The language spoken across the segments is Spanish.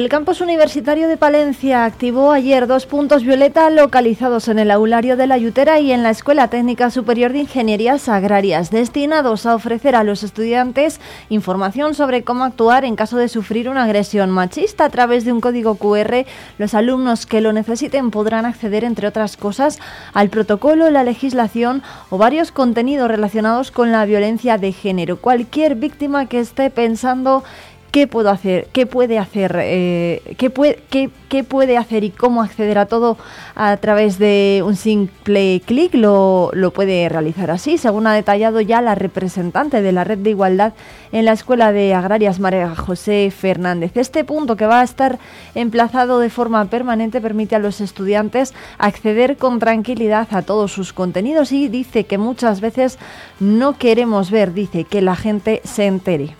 El campus universitario de Palencia activó ayer dos puntos violeta localizados en el aulario de la Yutera y en la Escuela Técnica Superior de Ingenierías Agrarias, destinados a ofrecer a los estudiantes información sobre cómo actuar en caso de sufrir una agresión machista. A través de un código QR, los alumnos que lo necesiten podrán acceder, entre otras cosas, al protocolo, la legislación o varios contenidos relacionados con la violencia de género. Cualquier víctima que esté pensando qué puedo hacer, qué puede hacer, eh, qué, puede, qué, puede hacer y cómo acceder a todo a través de un simple clic, lo, lo, puede realizar así, según ha detallado ya la representante de la Red de Igualdad en la Escuela de Agrarias, María José Fernández. Este punto que va a estar emplazado de forma permanente permite a los estudiantes acceder con tranquilidad a todos sus contenidos y dice que muchas veces no queremos ver, dice, que la gente se entere.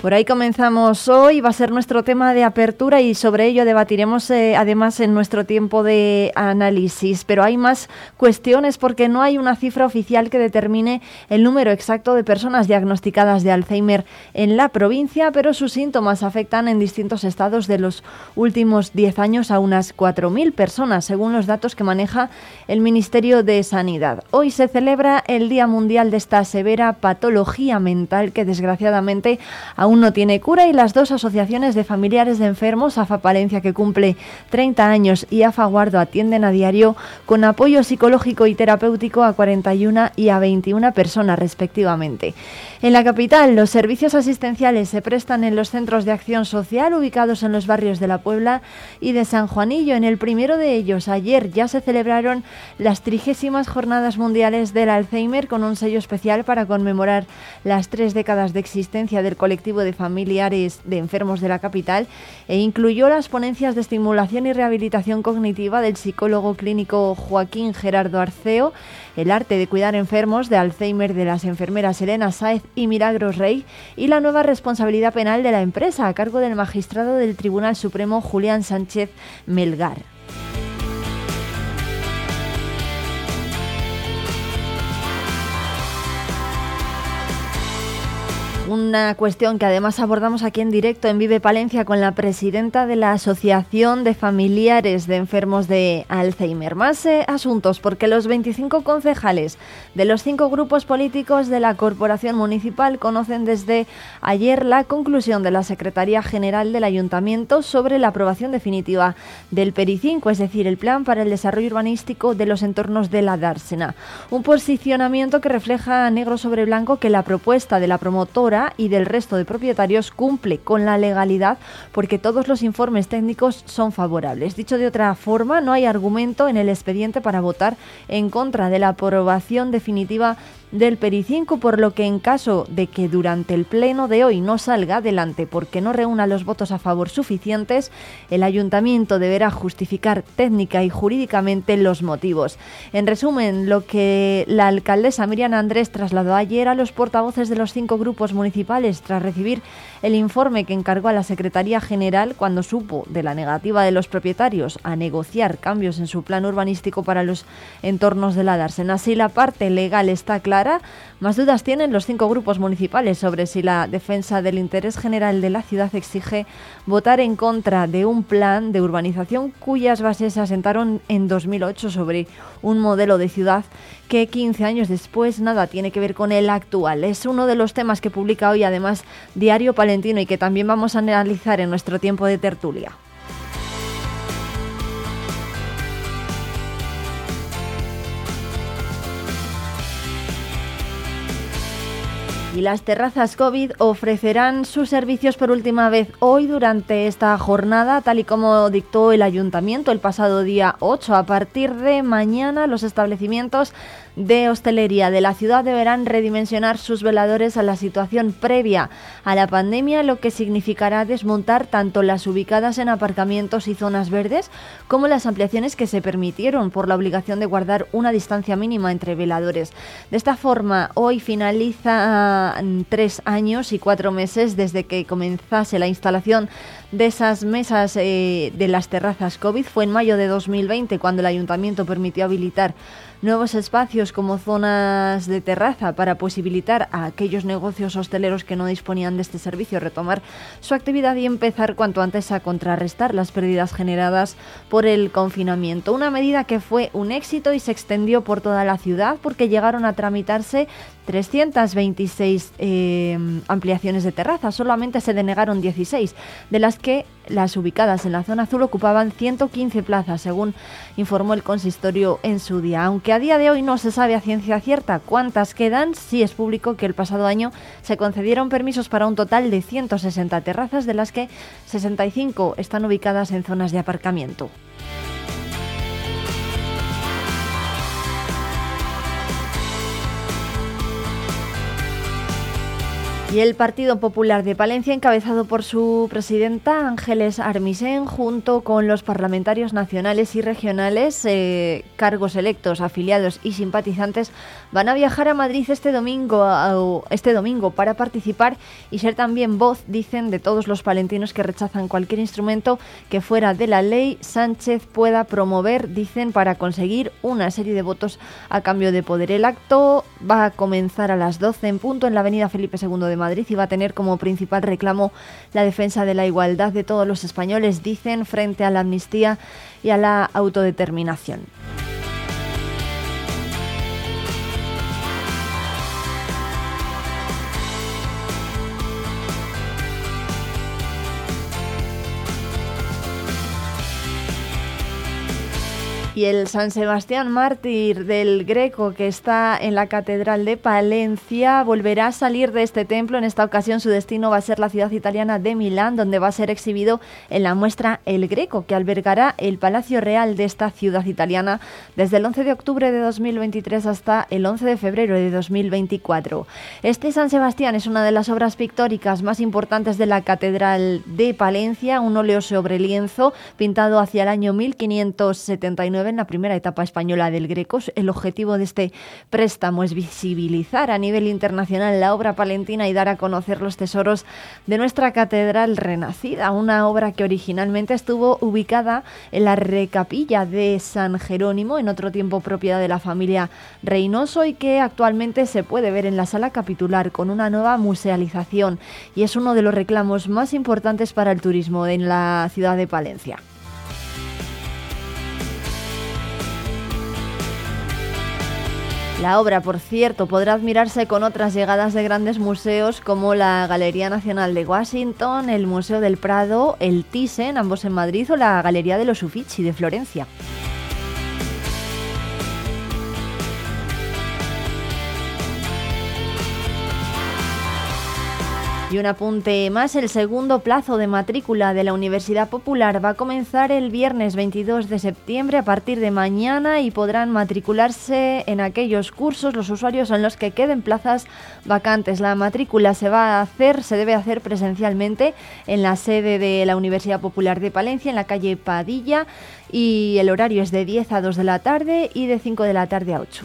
Por ahí comenzamos hoy, va a ser nuestro tema de apertura y sobre ello debatiremos eh, además en nuestro tiempo de análisis. Pero hay más cuestiones porque no hay una cifra oficial que determine el número exacto de personas diagnosticadas de Alzheimer en la provincia, pero sus síntomas afectan en distintos estados de los últimos 10 años a unas 4.000 personas, según los datos que maneja el Ministerio de Sanidad. Hoy se celebra el Día Mundial de esta severa patología mental que desgraciadamente aún aún no tiene cura y las dos asociaciones de familiares de enfermos, AFA Palencia que cumple 30 años y AFA Guardo atienden a diario con apoyo psicológico y terapéutico a 41 y a 21 personas respectivamente. En la capital, los servicios asistenciales se prestan en los centros de acción social ubicados en los barrios de La Puebla y de San Juanillo. En el primero de ellos, ayer ya se celebraron las trigésimas jornadas mundiales del Alzheimer con un sello especial para conmemorar las tres décadas de existencia del colectivo de familiares de enfermos de la capital e incluyó las ponencias de estimulación y rehabilitación cognitiva del psicólogo clínico Joaquín Gerardo Arceo, el arte de cuidar enfermos de Alzheimer de las enfermeras Elena Saez y Milagros Rey y la nueva responsabilidad penal de la empresa a cargo del magistrado del Tribunal Supremo Julián Sánchez Melgar. Una cuestión que además abordamos aquí en directo en Vive Palencia con la presidenta de la Asociación de Familiares de Enfermos de Alzheimer. Más eh, asuntos, porque los 25 concejales de los cinco grupos políticos de la Corporación Municipal conocen desde ayer la conclusión de la Secretaría General del Ayuntamiento sobre la aprobación definitiva del PERI5, es decir, el Plan para el Desarrollo Urbanístico de los Entornos de la Dársena. Un posicionamiento que refleja negro sobre blanco que la propuesta de la promotora y del resto de propietarios cumple con la legalidad porque todos los informes técnicos son favorables. Dicho de otra forma, no hay argumento en el expediente para votar en contra de la aprobación definitiva del PERI 5, por lo que en caso de que durante el pleno de hoy no salga adelante porque no reúna los votos a favor suficientes, el ayuntamiento deberá justificar técnica y jurídicamente los motivos. En resumen, lo que la alcaldesa Miriam Andrés trasladó ayer a los portavoces de los cinco grupos municipales tras recibir el informe que encargó a la Secretaría General cuando supo de la negativa de los propietarios a negociar cambios en su plan urbanístico para los entornos de la Dársena. Así la parte legal está clara más dudas tienen los cinco grupos municipales sobre si la defensa del interés general de la ciudad exige votar en contra de un plan de urbanización cuyas bases se asentaron en 2008 sobre un modelo de ciudad que 15 años después nada tiene que ver con el actual. Es uno de los temas que publica hoy además Diario Palentino y que también vamos a analizar en nuestro tiempo de tertulia. Y las terrazas COVID ofrecerán sus servicios por última vez hoy durante esta jornada, tal y como dictó el ayuntamiento el pasado día 8. A partir de mañana los establecimientos de hostelería de la ciudad deberán redimensionar sus veladores a la situación previa a la pandemia, lo que significará desmontar tanto las ubicadas en aparcamientos y zonas verdes como las ampliaciones que se permitieron por la obligación de guardar una distancia mínima entre veladores. De esta forma, hoy finaliza mm, tres años y cuatro meses desde que comenzase la instalación de esas mesas eh, de las terrazas COVID. Fue en mayo de 2020 cuando el ayuntamiento permitió habilitar nuevos espacios como zonas de terraza para posibilitar a aquellos negocios hosteleros que no disponían de este servicio retomar su actividad y empezar cuanto antes a contrarrestar las pérdidas generadas por el confinamiento. Una medida que fue un éxito y se extendió por toda la ciudad porque llegaron a tramitarse 326 eh, ampliaciones de terraza, solamente se denegaron 16, de las que las ubicadas en la zona azul ocupaban 115 plazas, según informó el consistorio en su día. Aunque a día de hoy no se sabe a ciencia cierta cuántas quedan, sí es público que el pasado año se concedieron permisos para un total de 160 terrazas, de las que 65 están ubicadas en zonas de aparcamiento. Y el Partido Popular de Palencia, encabezado por su presidenta Ángeles Armisen, junto con los parlamentarios nacionales y regionales, eh, cargos electos, afiliados y simpatizantes, van a viajar a Madrid este domingo, este domingo para participar y ser también voz, dicen, de todos los palentinos que rechazan cualquier instrumento que fuera de la ley Sánchez pueda promover, dicen, para conseguir una serie de votos a cambio de poder. El acto va a comenzar a las 12 en punto en la avenida Felipe II de Madrid y va a tener como principal reclamo la defensa de la igualdad de todos los españoles, dicen, frente a la amnistía y a la autodeterminación. Y el San Sebastián Mártir del Greco, que está en la Catedral de Palencia, volverá a salir de este templo. En esta ocasión su destino va a ser la ciudad italiana de Milán, donde va a ser exhibido en la muestra El Greco, que albergará el Palacio Real de esta ciudad italiana desde el 11 de octubre de 2023 hasta el 11 de febrero de 2024. Este San Sebastián es una de las obras pictóricas más importantes de la Catedral de Palencia, un óleo sobre lienzo pintado hacia el año 1579 en la primera etapa española del Greco. El objetivo de este préstamo es visibilizar a nivel internacional la obra palentina y dar a conocer los tesoros de nuestra catedral renacida, una obra que originalmente estuvo ubicada en la recapilla de San Jerónimo, en otro tiempo propiedad de la familia Reynoso y que actualmente se puede ver en la sala capitular con una nueva musealización y es uno de los reclamos más importantes para el turismo en la ciudad de Palencia. La obra, por cierto, podrá admirarse con otras llegadas de grandes museos como la Galería Nacional de Washington, el Museo del Prado, el Thyssen, ambos en Madrid, o la Galería de los Uffizi de Florencia. Y un apunte más, el segundo plazo de matrícula de la Universidad Popular va a comenzar el viernes 22 de septiembre a partir de mañana y podrán matricularse en aquellos cursos los usuarios en los que queden plazas vacantes. La matrícula se va a hacer, se debe hacer presencialmente en la sede de la Universidad Popular de Palencia, en la calle Padilla, y el horario es de 10 a 2 de la tarde y de 5 de la tarde a 8.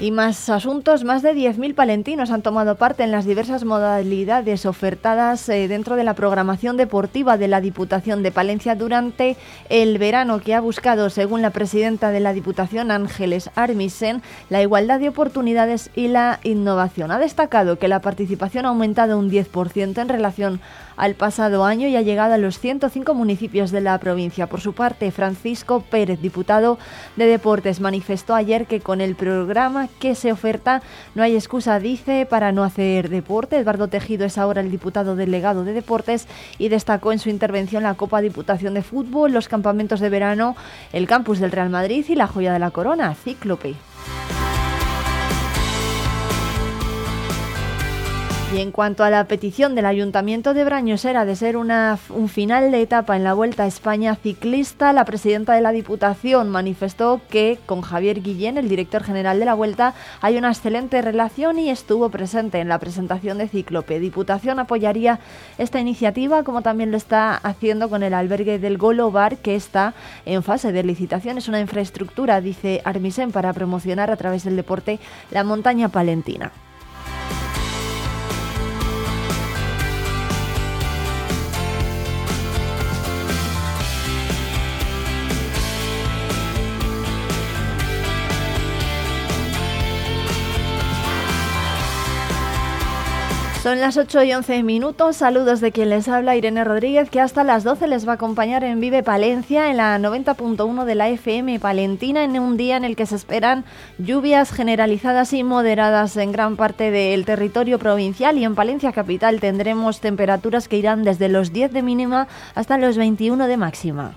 Y más asuntos, más de 10.000 palentinos han tomado parte en las diversas modalidades ofertadas eh, dentro de la programación deportiva de la Diputación de Palencia durante el verano que ha buscado, según la presidenta de la Diputación, Ángeles Armisen, la igualdad de oportunidades y la innovación. Ha destacado que la participación ha aumentado un 10% en relación al pasado año y ha llegado a los 105 municipios de la provincia. Por su parte, Francisco Pérez, diputado de Deportes, manifestó ayer que con el programa que se oferta no hay excusa, dice, para no hacer deporte. Eduardo Tejido es ahora el diputado delegado de Deportes y destacó en su intervención la Copa Diputación de Fútbol, los campamentos de verano, el campus del Real Madrid y la joya de la corona, Cíclope. Y en cuanto a la petición del Ayuntamiento de Brañosera de ser una, un final de etapa en la Vuelta a España ciclista, la presidenta de la Diputación manifestó que con Javier Guillén, el director general de la Vuelta, hay una excelente relación y estuvo presente en la presentación de Cíclope. Diputación apoyaría esta iniciativa, como también lo está haciendo con el albergue del Golo Bar, que está en fase de licitación. Es una infraestructura, dice Armisen, para promocionar a través del deporte la montaña palentina. Son las 8 y 11 minutos. Saludos de quien les habla, Irene Rodríguez, que hasta las 12 les va a acompañar en Vive Palencia, en la 90.1 de la FM Palentina, en un día en el que se esperan lluvias generalizadas y moderadas en gran parte del territorio provincial. Y en Palencia Capital tendremos temperaturas que irán desde los 10 de mínima hasta los 21 de máxima.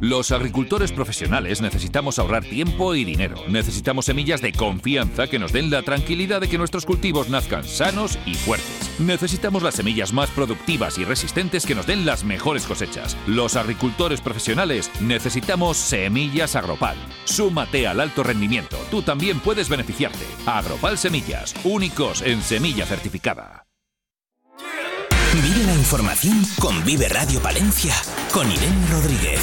Los agricultores profesionales necesitamos ahorrar tiempo y dinero. Necesitamos semillas de confianza que nos den la tranquilidad de que nuestros cultivos nazcan sanos y fuertes. Necesitamos las semillas más productivas y resistentes que nos den las mejores cosechas. Los agricultores profesionales necesitamos semillas Agropal. Súmate al alto rendimiento. Tú también puedes beneficiarte. Agropal Semillas, únicos en semilla certificada. Vive la información con Vive Radio Palencia, con Irene Rodríguez.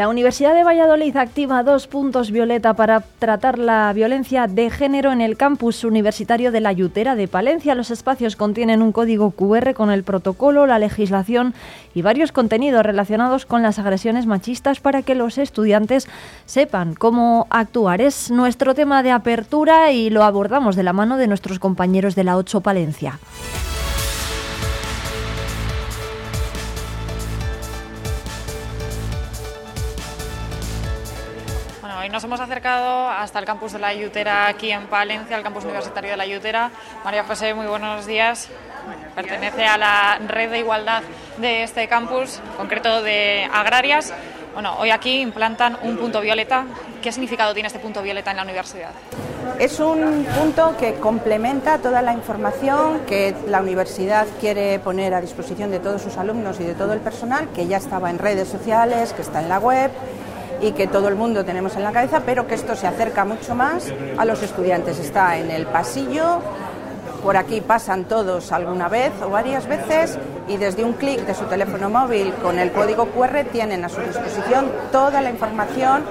La Universidad de Valladolid activa dos puntos violeta para tratar la violencia de género en el campus universitario de la Yutera de Palencia. Los espacios contienen un código QR con el protocolo, la legislación y varios contenidos relacionados con las agresiones machistas para que los estudiantes sepan cómo actuar. Es nuestro tema de apertura y lo abordamos de la mano de nuestros compañeros de la 8 Palencia. Hoy nos hemos acercado hasta el campus de la Ayutera aquí en Palencia, el campus universitario de la Ayutera. María José, muy buenos días. Pertenece a la red de igualdad de este campus, en concreto de agrarias. Bueno, hoy aquí implantan un punto violeta. ¿Qué significado tiene este punto violeta en la universidad? Es un punto que complementa toda la información que la universidad quiere poner a disposición de todos sus alumnos y de todo el personal, que ya estaba en redes sociales, que está en la web y que todo el mundo tenemos en la cabeza, pero que esto se acerca mucho más a los estudiantes. Está en el pasillo, por aquí pasan todos alguna vez o varias veces y desde un clic de su teléfono móvil con el código QR tienen a su disposición toda la información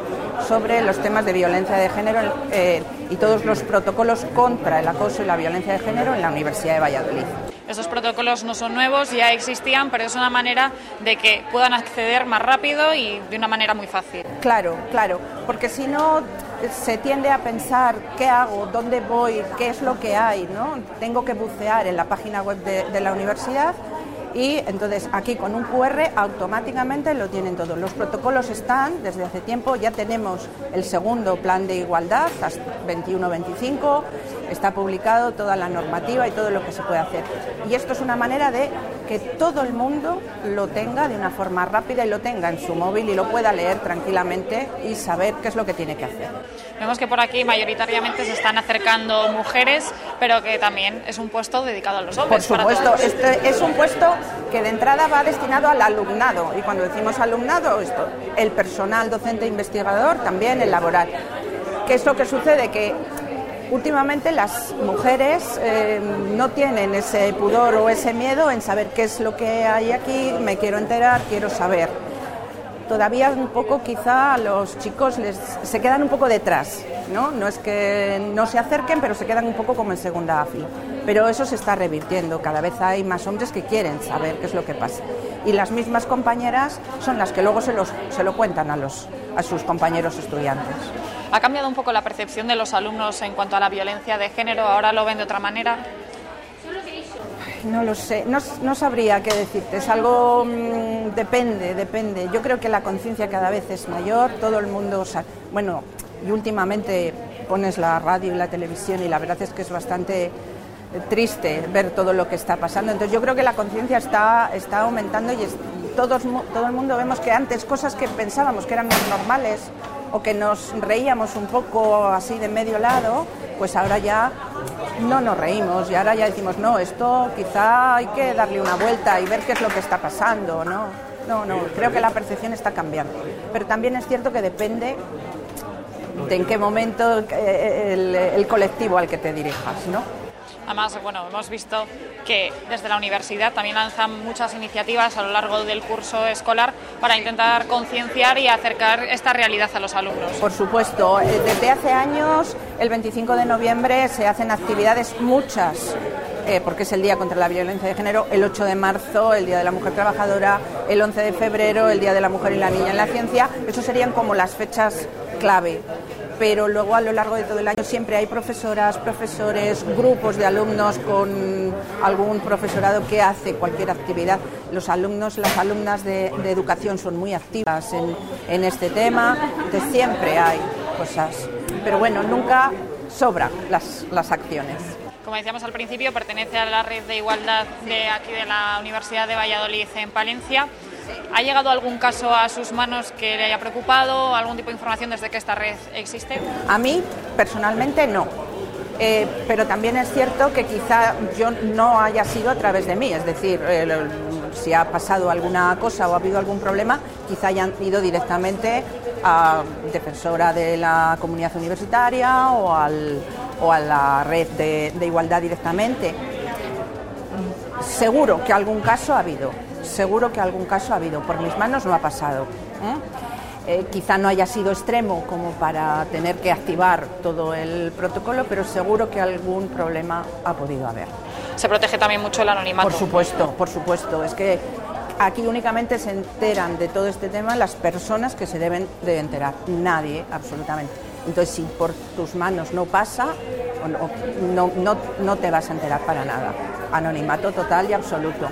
sobre los temas de violencia de género eh, y todos los protocolos contra el acoso y la violencia de género en la Universidad de Valladolid. Esos protocolos no son nuevos, ya existían, pero es una manera de que puedan acceder más rápido y de una manera muy fácil. Claro, claro, porque si no se tiende a pensar qué hago, dónde voy, qué es lo que hay, ¿no? Tengo que bucear en la página web de, de la universidad y entonces aquí con un QR automáticamente lo tienen todo. Los protocolos están desde hace tiempo, ya tenemos el segundo plan de igualdad, 21-25, está publicado toda la normativa y todo lo que se puede hacer. Y esto es una manera de que todo el mundo lo tenga de una forma rápida y lo tenga en su móvil y lo pueda leer tranquilamente y saber qué es lo que tiene que hacer. Vemos que por aquí mayoritariamente se están acercando mujeres, pero que también es un puesto dedicado a los hombres. Por supuesto, este es un puesto que de entrada va destinado al alumnado y cuando decimos alumnado, esto, el personal docente investigador también el laboral. ¿Qué es lo que sucede? Que últimamente las mujeres eh, no tienen ese pudor o ese miedo en saber qué es lo que hay aquí, me quiero enterar, quiero saber. Todavía un poco quizá los chicos les, se quedan un poco detrás, ¿no? No es que no se acerquen, pero se quedan un poco como en segunda fila. Pero eso se está revirtiendo, cada vez hay más hombres que quieren saber qué es lo que pasa. Y las mismas compañeras son las que luego se, los, se lo cuentan a, los, a sus compañeros estudiantes. ¿Ha cambiado un poco la percepción de los alumnos en cuanto a la violencia de género? ¿Ahora lo ven de otra manera? No lo sé, no, sabría qué decirte, es algo, mm, depende, depende. Yo creo que la conciencia cada vez es mayor, todo el mundo, bueno, y últimamente pones la radio y la televisión y la verdad es que es bastante eh, triste ver todo lo que está pasando. Entonces yo creo que la conciencia está, está aumentando y todos, todo el mundo vemos que antes cosas que pensábamos que eran normales o que nos reíamos un poco así de medio lado, pues ahora ya no nos reímos y ahora ya decimos, no, esto quizá hay que darle una vuelta y ver qué es lo que está pasando, ¿no? No, no, creo que la percepción está cambiando. Pero también es cierto que depende de en qué momento eh, el, el colectivo al que te dirijas, ¿no? Además, bueno, hemos visto que desde la universidad también lanzan muchas iniciativas a lo largo del curso escolar para intentar concienciar y acercar esta realidad a los alumnos. Por supuesto, eh, desde hace años, el 25 de noviembre, se hacen actividades muchas eh, porque es el Día contra la Violencia de Género, el 8 de marzo, el Día de la Mujer Trabajadora, el 11 de febrero, el Día de la Mujer y la Niña en la Ciencia. Esos serían como las fechas clave pero luego a lo largo de todo el año siempre hay profesoras, profesores, grupos de alumnos con algún profesorado que hace cualquier actividad. Los alumnos, las alumnas de, educación son muy activas en, este tema, entonces siempre hay cosas, pero bueno, nunca sobran las, las acciones. Como decíamos al principio, pertenece a la red de igualdad de aquí de la Universidad de Valladolid en Palencia. ¿Ha llegado algún caso a sus manos que le haya preocupado? ¿Algún tipo de información desde que esta red existe? A mí, personalmente, no. Eh, pero también es cierto que quizá yo no haya sido a través de mí, es decir, si ha pasado alguna cosa o ha habido algún problema, quizá hayan ido directamente a defensora de la comunidad universitaria o, a la red de igualdad directamente. Seguro que algún caso ha habido, seguro que algún caso ha habido, por mis manos no ha pasado. ¿eh? Eh, quizá no haya sido extremo como para tener que activar todo el protocolo, pero seguro que algún problema ha podido haber. Se protege también mucho el anonimato. Por supuesto, por supuesto. Es que aquí únicamente se enteran de todo este tema las personas que se deben de enterar, nadie absolutamente. Entonces, si por tus manos no pasa, no, no, no te vas a enterar para nada. Anonimato total y absoluto.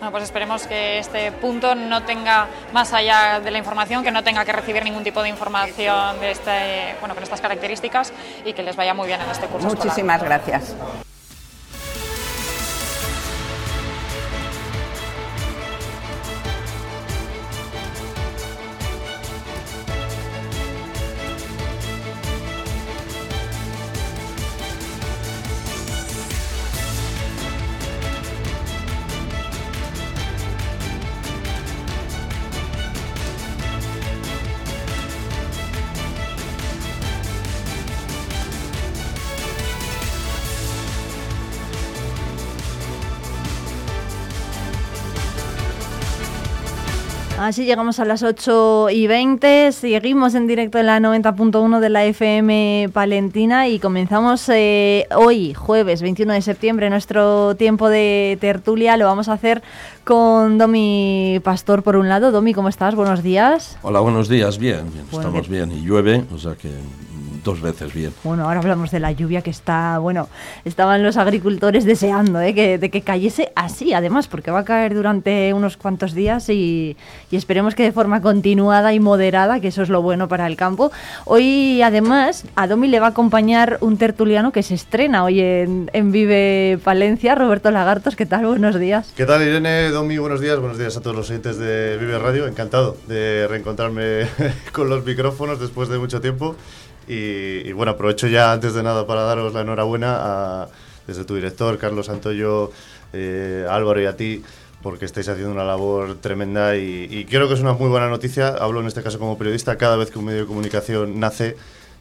Bueno, pues esperemos que este punto no tenga, más allá de la información, que no tenga que recibir ningún tipo de información de este, bueno, con estas características y que les vaya muy bien en este curso. Muchísimas gracias. Así llegamos a las 8 y 20, seguimos en directo en la 90.1 de la FM Palentina y comenzamos eh, hoy, jueves 21 de septiembre, nuestro tiempo de tertulia. Lo vamos a hacer con Domi Pastor por un lado. Domi, ¿cómo estás? Buenos días. Hola, buenos días. Bien, estamos bien. Y llueve, o sea que dos veces bien. Bueno, ahora hablamos de la lluvia que está, bueno, estaban los agricultores deseando ¿eh? que, de que cayese así, además, porque va a caer durante unos cuantos días y, esperemos que de forma continuada y moderada, que eso es lo bueno para el campo. Hoy, además, a Domi le va a acompañar un tertuliano que se estrena hoy en, en Vive Palencia, Roberto Lagartos. ¿Qué tal? Buenos días. ¿Qué tal, Irene? Domi, buenos días. Buenos días a todos los oyentes de Vive Radio. Encantado de reencontrarme con los micrófonos después de mucho tiempo. Y, bueno, aprovecho ya antes de nada para daros la enhorabuena desde tu director, Carlos Santoyo, eh, Álvaro y a ti, porque estáis haciendo una labor tremenda y, y creo que es una muy buena noticia. Hablo en este caso como periodista, cada vez que un medio de comunicación nace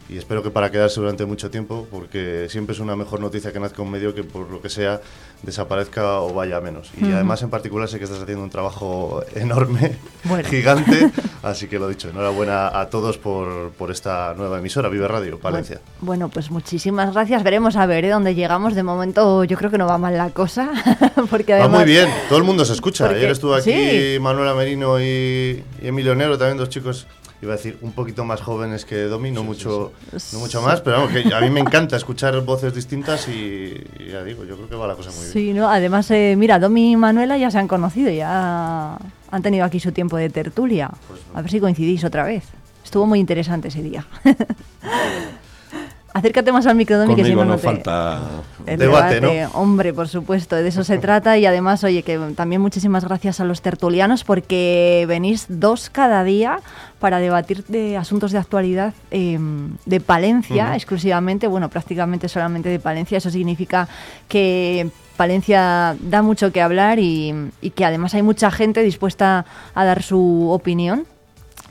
y espero que para quedarse durante mucho tiempo, porque siempre es una mejor noticia que nazca un medio que por lo que sea desaparezca o vaya menos. Y además en particular sé que estás haciendo un trabajo enorme, gigante, así que lo dicho, enhorabuena a todos por, por esta nueva emisora, Vive Radio, Valencia. Bueno, pues muchísimas gracias, veremos a ver ¿eh? dónde llegamos. De momento yo creo que no va mal la cosa, porque Va muy bien, todo el mundo se escucha. Ayer estuvo aquí Manuela Merino y, y Emilio Negro, también dos chicos iba a decir, un poquito más jóvenes que Domi, no, mucho, no mucho más, pero vamos, que a mí me encanta escuchar voces distintas y, ya digo, yo creo que va la cosa muy bien. Sí, ¿no? además, eh, mira, Domi y Manuela ya se han conocido, ya han tenido aquí su tiempo de tertulia. Pues a ver si coincidís otra vez. Estuvo muy interesante ese día. Acércate más al micro, que si no, no falta debate, ¿no? Hombre, por supuesto, de eso se trata. Y además, oye, que también muchísimas gracias a los tertulianos porque venís dos cada día para debatir de asuntos de actualidad em, de Palencia, exclusivamente, bueno, prácticamente solamente de Palencia. Eso significa que Palencia da mucho que hablar y que además hay mucha gente dispuesta a dar su opinión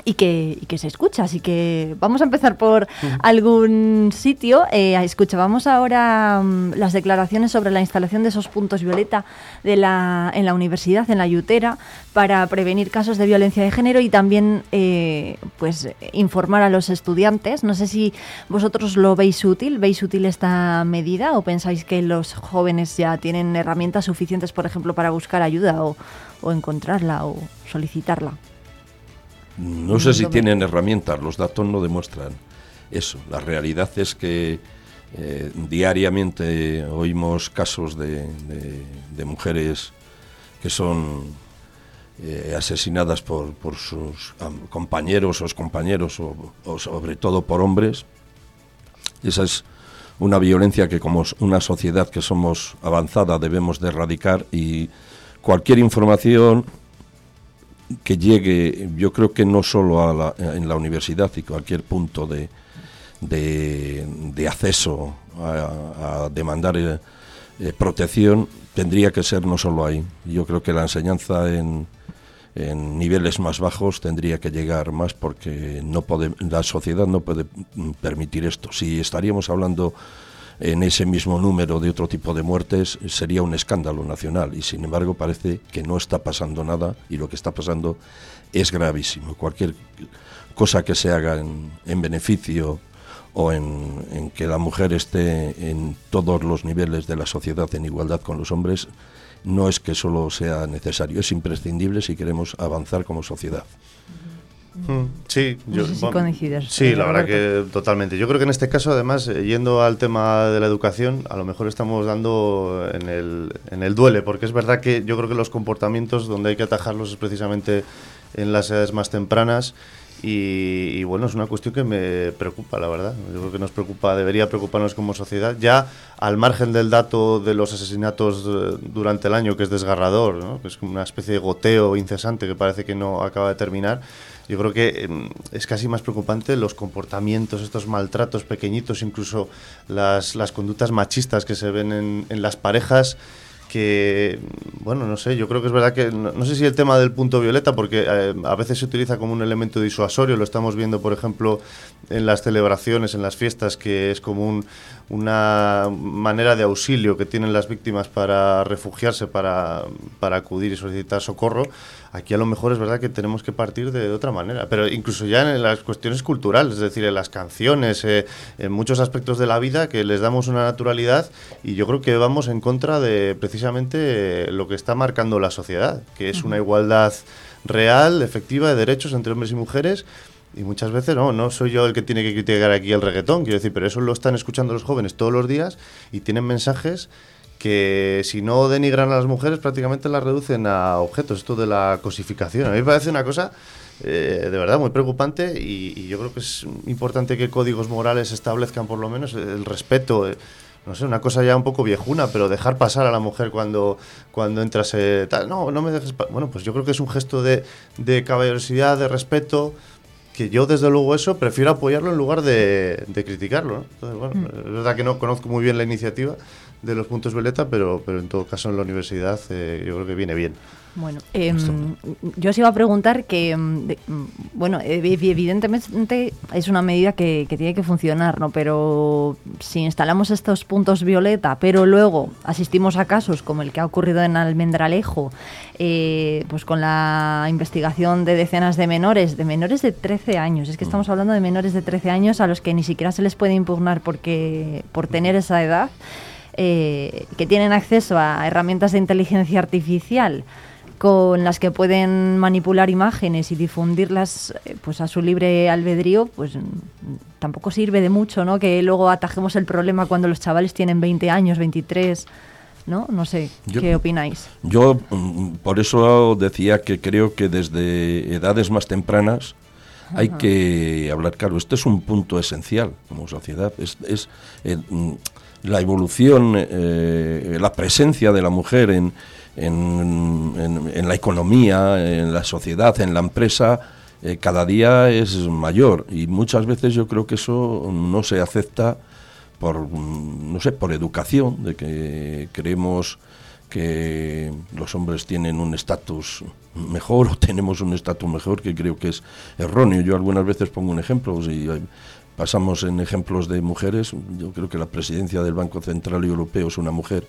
y que, que, se escucha. Así que vamos a empezar por algún sitio. Eh, escuchábamos ahora mm, las declaraciones sobre la instalación de esos puntos violeta de la, en la universidad, en la Yutera, para prevenir casos de violencia de género y también eh, pues informar a los estudiantes. No sé si vosotros lo veis útil, veis útil esta medida o pensáis que los jóvenes ya tienen herramientas suficientes, por ejemplo, para buscar ayuda o, o encontrarla o solicitarla. No sé si tienen herramientas, los datos no demuestran eso. La realidad es que eh, diariamente oímos casos de, mujeres que son eh, asesinadas por, sus compañeros o compañeros o, sobre todo por hombres. Esa es una violencia que como una sociedad que somos avanzada debemos de erradicar y cualquier información que llegue, yo creo que no solo a la, en la universidad y cualquier punto de, de, acceso a, demandar eh, eh, protección, tendría que ser no solo ahí. Yo creo que la enseñanza en, en niveles más bajos tendría que llegar más porque no puede, la sociedad no puede permitir esto. Si estaríamos hablando en ese mismo número de otro tipo de muertes sería un escándalo nacional y sin embargo parece que no está pasando nada y lo que está pasando es gravísimo. Cualquier cosa que se haga en, beneficio o en, que la mujer esté en todos los niveles de la sociedad en igualdad con los hombres, no es que solo sea necesario, es imprescindible si queremos avanzar como sociedad. Mm, sí, yo, sí, la verdad que totalmente. Yo creo que en este caso, además, eh, yendo al tema de la educación, a lo mejor estamos dando en el, en el duele, porque es verdad que yo creo que los comportamientos donde hay que atajarlos es precisamente en las edades más tempranas. Y, bueno, es una cuestión que me preocupa, la verdad. Yo creo que nos preocupa, debería preocuparnos como sociedad. Ya al margen del dato de los asesinatos eh, durante el año, que es desgarrador, que es como una especie de goteo incesante que parece que no acaba de terminar yo creo que em, es casi más preocupante los comportamientos, estos maltratos pequeñitos, incluso las, las conductas machistas que se ven en, en las parejas que, bueno, no sé, yo creo que es verdad que, no, sé si el tema del punto violeta, porque eh, a veces se utiliza como un elemento disuasorio, lo estamos viendo, por ejemplo, en las celebraciones, en las fiestas, que es como una manera de auxilio que tienen las víctimas para refugiarse, para, para acudir y solicitar socorro. Aquí a lo mejor es verdad que tenemos que partir de, otra manera, pero incluso ya en las cuestiones culturales, es decir, en las canciones, eh, en muchos aspectos de la vida que les damos una naturalidad y yo creo que vamos en contra de precisamente lo que está marcando la sociedad, que es una igualdad real, efectiva de derechos entre hombres y mujeres Y muchas veces no, no soy yo el que tiene que criticar aquí el reggaetón, quiero decir, pero eso lo están escuchando los jóvenes todos los días y tienen mensajes que si no denigran a las mujeres prácticamente las reducen a objetos, esto de la cosificación. A mí me parece una cosa eh, de verdad muy preocupante y, yo creo que es importante que códigos morales establezcan por lo menos el respeto. Eh, no sé, una cosa ya un poco viejuna, pero dejar pasar a la mujer cuando, cuando entras. Eh, tal, no, no me dejes. Bueno, pues yo creo que es un gesto de, de caballerosidad, de respeto, que yo desde luego eso prefiero apoyarlo en lugar de, de criticarlo. Entonces, bueno, mm. es verdad que no conozco muy bien la iniciativa de los puntos Veleta, pero, pero en todo caso en la universidad eh, yo creo que viene bien. Bueno, eh, yo os iba a preguntar que, em, mm, bueno, evidentemente es una medida que, tiene que funcionar, ¿no? Pero si instalamos estos puntos violeta, pero luego asistimos a casos como el que ha ocurrido en Almendralejo, eh, pues con la investigación de decenas de menores, de menores de 13 años, es que estamos mm. hablando de menores de 13 años a los que ni siquiera se les puede impugnar porque por tener esa edad, eh, que tienen acceso a herramientas de inteligencia artificial con las que pueden manipular imágenes y difundirlas eh, pues a su libre albedrío, pues mm, tampoco sirve de mucho, ¿no? Que luego atajemos el problema cuando los chavales tienen 20 años, 23, ¿no? No sé, ¿qué opináis? Yo mm, por eso decía que creo que desde edades más tempranas hay que hablar claro. Este es un punto esencial como sociedad. Es, es eh, mm, la evolución, eh, la presencia de la mujer en en, la economía, en la sociedad, en la empresa, eh, cada día es mayor y muchas veces yo creo que eso no se acepta por, mm, no sé, por educación, de que creemos que los hombres tienen un estatus mejor o tenemos un estatus mejor que creo que es erróneo. Yo algunas veces pongo un ejemplo, pasamos en ejemplos de mujeres, yo creo que la presidencia del Banco Central Europeo es una mujer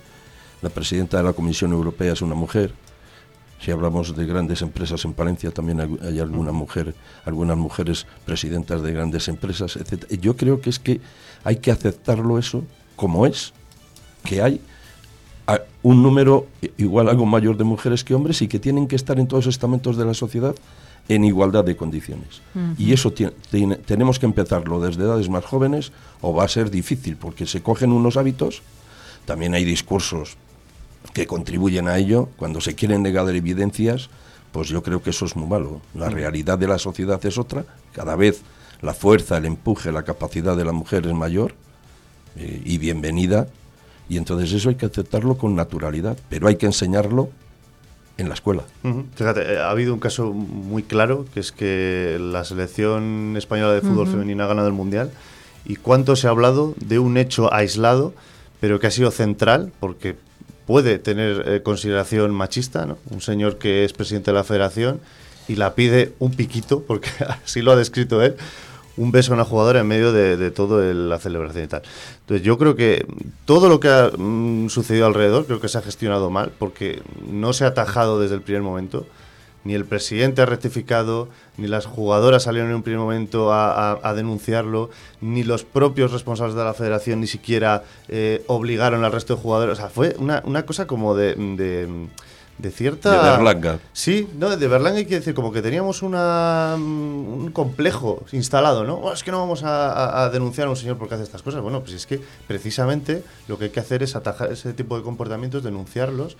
la presidenta de la Comisión Europea es una mujer. Si hablamos de grandes empresas en Palencia, también hay alguna mujer, algunas mujeres presidentas de grandes empresas, etc. Yo creo que es que hay que aceptarlo eso como es, que hay un número igual algo mayor de mujeres que hombres y que tienen que estar en todos los estamentos de la sociedad en igualdad de condiciones. Y eso tenemos que empezarlo desde edades más jóvenes o va a ser difícil porque se cogen unos hábitos, también hay discursos que contribuyen a ello, cuando se quieren negar evidencias, pues yo creo que eso es muy malo. La mm. realidad de la sociedad es otra, cada vez la fuerza, el empuje, la capacidad de la mujer es mayor eh, y bienvenida, y entonces eso hay que aceptarlo con naturalidad, pero hay que enseñarlo en la escuela. Fíjate, eh, ha habido un caso muy claro, que es que la selección española de fútbol femenina ha ganado el Mundial, y cuánto se ha hablado de un hecho aislado, pero que ha sido central, porque puede tener eh, consideración machista, ¿no? Un señor que es presidente de la federación y la pide un piquito, porque así lo ha descrito él, un beso a una jugadora en medio de, de toda la celebración y tal. Entonces yo creo que todo lo que ha mm, sucedido alrededor, creo que se ha gestionado mal, porque no se ha atajado desde el primer momento ni el presidente ha rectificado, ni las jugadoras salieron en un primer momento a, denunciarlo, ni los propios responsables de la federación ni siquiera eh, obligaron al resto de jugadores. O sea, fue una, una cosa como de, de, cierta... De Berlanga. Sí, no, de Berlanga hay que decir, como que teníamos una, un complejo instalado, ¿no? Oh, es que no vamos a, a, denunciar a un señor porque hace estas cosas. Bueno, pues es que precisamente lo que hay que hacer es atajar ese tipo de comportamientos, denunciarlos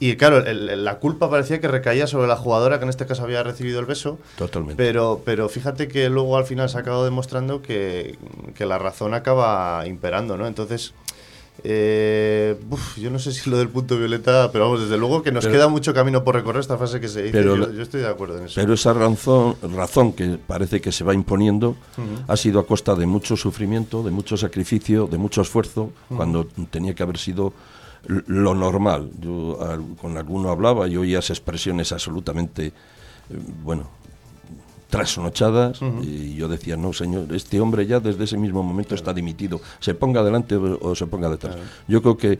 y claro, la culpa parecía que recaía sobre la jugadora que en este caso había recibido el beso. Totalmente. Pero, pero fíjate que luego al final se ha acabado demostrando que, que la razón acaba imperando, ¿no? Entonces, eh, yo no sé si lo del punto violeta, pero vamos, desde luego que nos queda mucho camino por recorrer esta fase que se dice. Pero, yo, estoy de acuerdo en eso. Pero esa razón, razón que parece que se va imponiendo ha sido a costa de mucho sufrimiento, de mucho sacrificio, de mucho esfuerzo, cuando tenía que haber sido lo normal. Yo con alguno hablaba y oía esas expresiones absolutamente, eh, bueno, trasnochadas y yo decía, no, señor, este hombre ya desde ese mismo momento está dimitido, se ponga adelante o, se ponga detrás. Yo creo que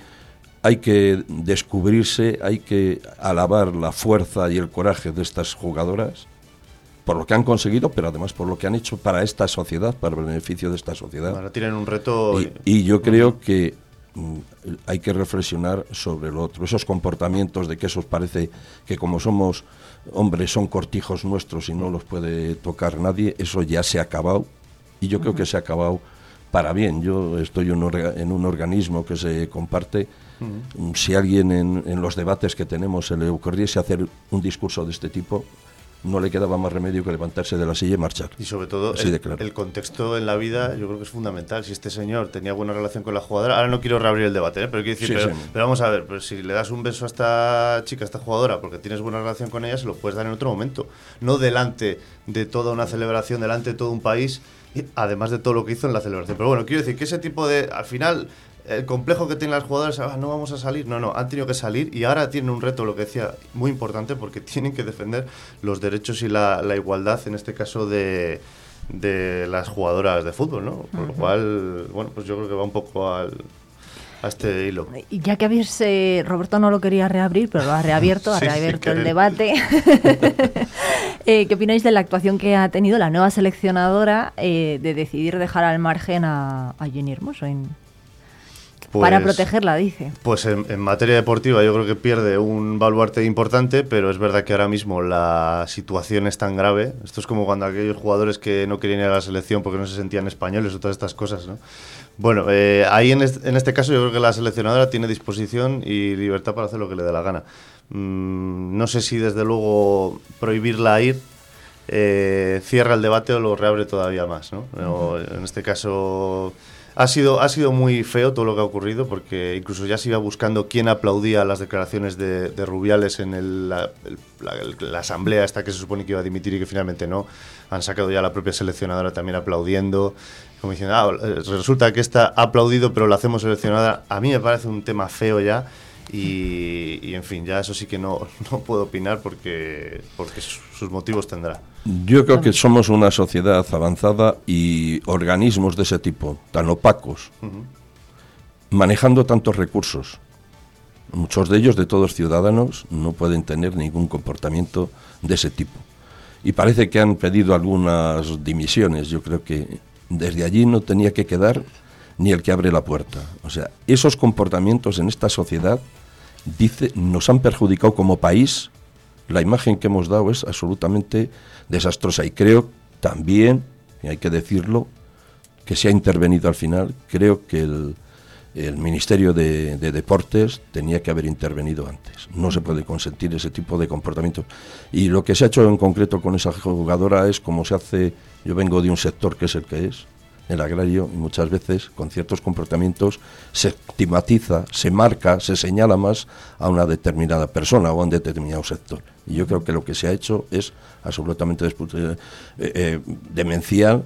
hay que descubrirse, hay que alabar la fuerza y el coraje de estas jugadoras por lo que han conseguido, pero además por lo que han hecho para esta sociedad, para el beneficio de esta sociedad. Ahora tienen un reto. Y, y yo creo que hay que reflexionar sobre lo otro. Esos comportamientos de que eso parece que como somos hombres son cortijos nuestros y no los puede tocar nadie, eso ya se ha acabado y yo creo que se ha acabado para bien. Yo estoy en un organismo que se comparte. Si alguien en, en los debates que tenemos se le ocurriese hacer un discurso de este tipo, no le quedaba más remedio que levantarse de la silla y marchar. Y sobre todo el, contexto en la vida yo creo que es fundamental. Si este señor tenía buena relación con la jugadora, ahora no quiero reabrir el debate, ¿eh? pero quiero decir, pero, vamos a ver, pues si le das un beso a esta chica, a esta jugadora, porque tienes buena relación con ella, se lo puedes dar en otro momento, no delante de toda una celebración, delante de todo un país, además de todo lo que hizo en la celebración. Pero bueno, quiero decir que ese tipo de, al final el complejo que tienen las jugadoras, ah, no vamos a salir, no, no, han tenido que salir y ahora tienen un reto, lo que decía, muy importante porque tienen que defender los derechos y la, igualdad, en este caso de, de, las jugadoras de fútbol, ¿no? Por lo cual, bueno, pues yo creo que va un poco al, a este hilo. Y ya que habéis, Roberto no lo quería reabrir, pero lo ha reabierto, ha reabierto el debate. Eh, ¿Qué opináis de la actuación que ha tenido la nueva seleccionadora eh, de decidir dejar al margen a, a Jenny Hermoso en, para pues, protegerla, dice. Pues en, materia deportiva yo creo que pierde un baluarte importante, pero es verdad que ahora mismo la situación es tan grave. Esto es como cuando aquellos jugadores que no querían ir a la selección porque no se sentían españoles o todas estas cosas, ¿no? Bueno, eh, ahí en este, caso yo creo que la seleccionadora tiene disposición y libertad para hacer lo que le dé la gana. Mm, no sé si desde luego prohibirla ir eh, cierra el debate o lo reabre todavía más, ¿no? En este caso ha sido, ha sido muy feo todo lo que ha ocurrido porque incluso ya se iba buscando quién aplaudía las declaraciones de, Rubiales en la, asamblea esta que se supone que iba a dimitir y que finalmente no. Han sacado ya la propia seleccionadora también aplaudiendo. Como diciendo, ah, resulta que esta ha aplaudido pero la hacemos seleccionada. A mí me parece un tema feo ya y, en fin, ya eso sí que no, no puedo opinar porque, porque sus motivos tendrá. Yo creo que somos una sociedad avanzada y organismos de ese tipo, tan opacos, manejando tantos recursos. Muchos de ellos, de todos ciudadanos, no pueden tener ningún comportamiento de ese tipo. Y parece que han pedido algunas dimisiones. Yo creo que desde allí no tenía que quedar ni el que abre la puerta. O sea, esos comportamientos en esta sociedad nos han perjudicado como país. La imagen que hemos dado es absolutamente desastrosa y creo también, y hay que decirlo, que se ha intervenido al final. Creo que el, Ministerio de, Deportes tenía que haber intervenido antes. No se puede consentir ese tipo de comportamientos. Y lo que se ha hecho en concreto con esa jugadora es como se hace, yo vengo de un sector que es el que es, el agrario muchas veces con ciertos comportamientos se estigmatiza, se marca, se señala más a una determinada persona o a un determinado sector. Y yo creo que lo que se ha hecho es absolutamente eh, eh, demencial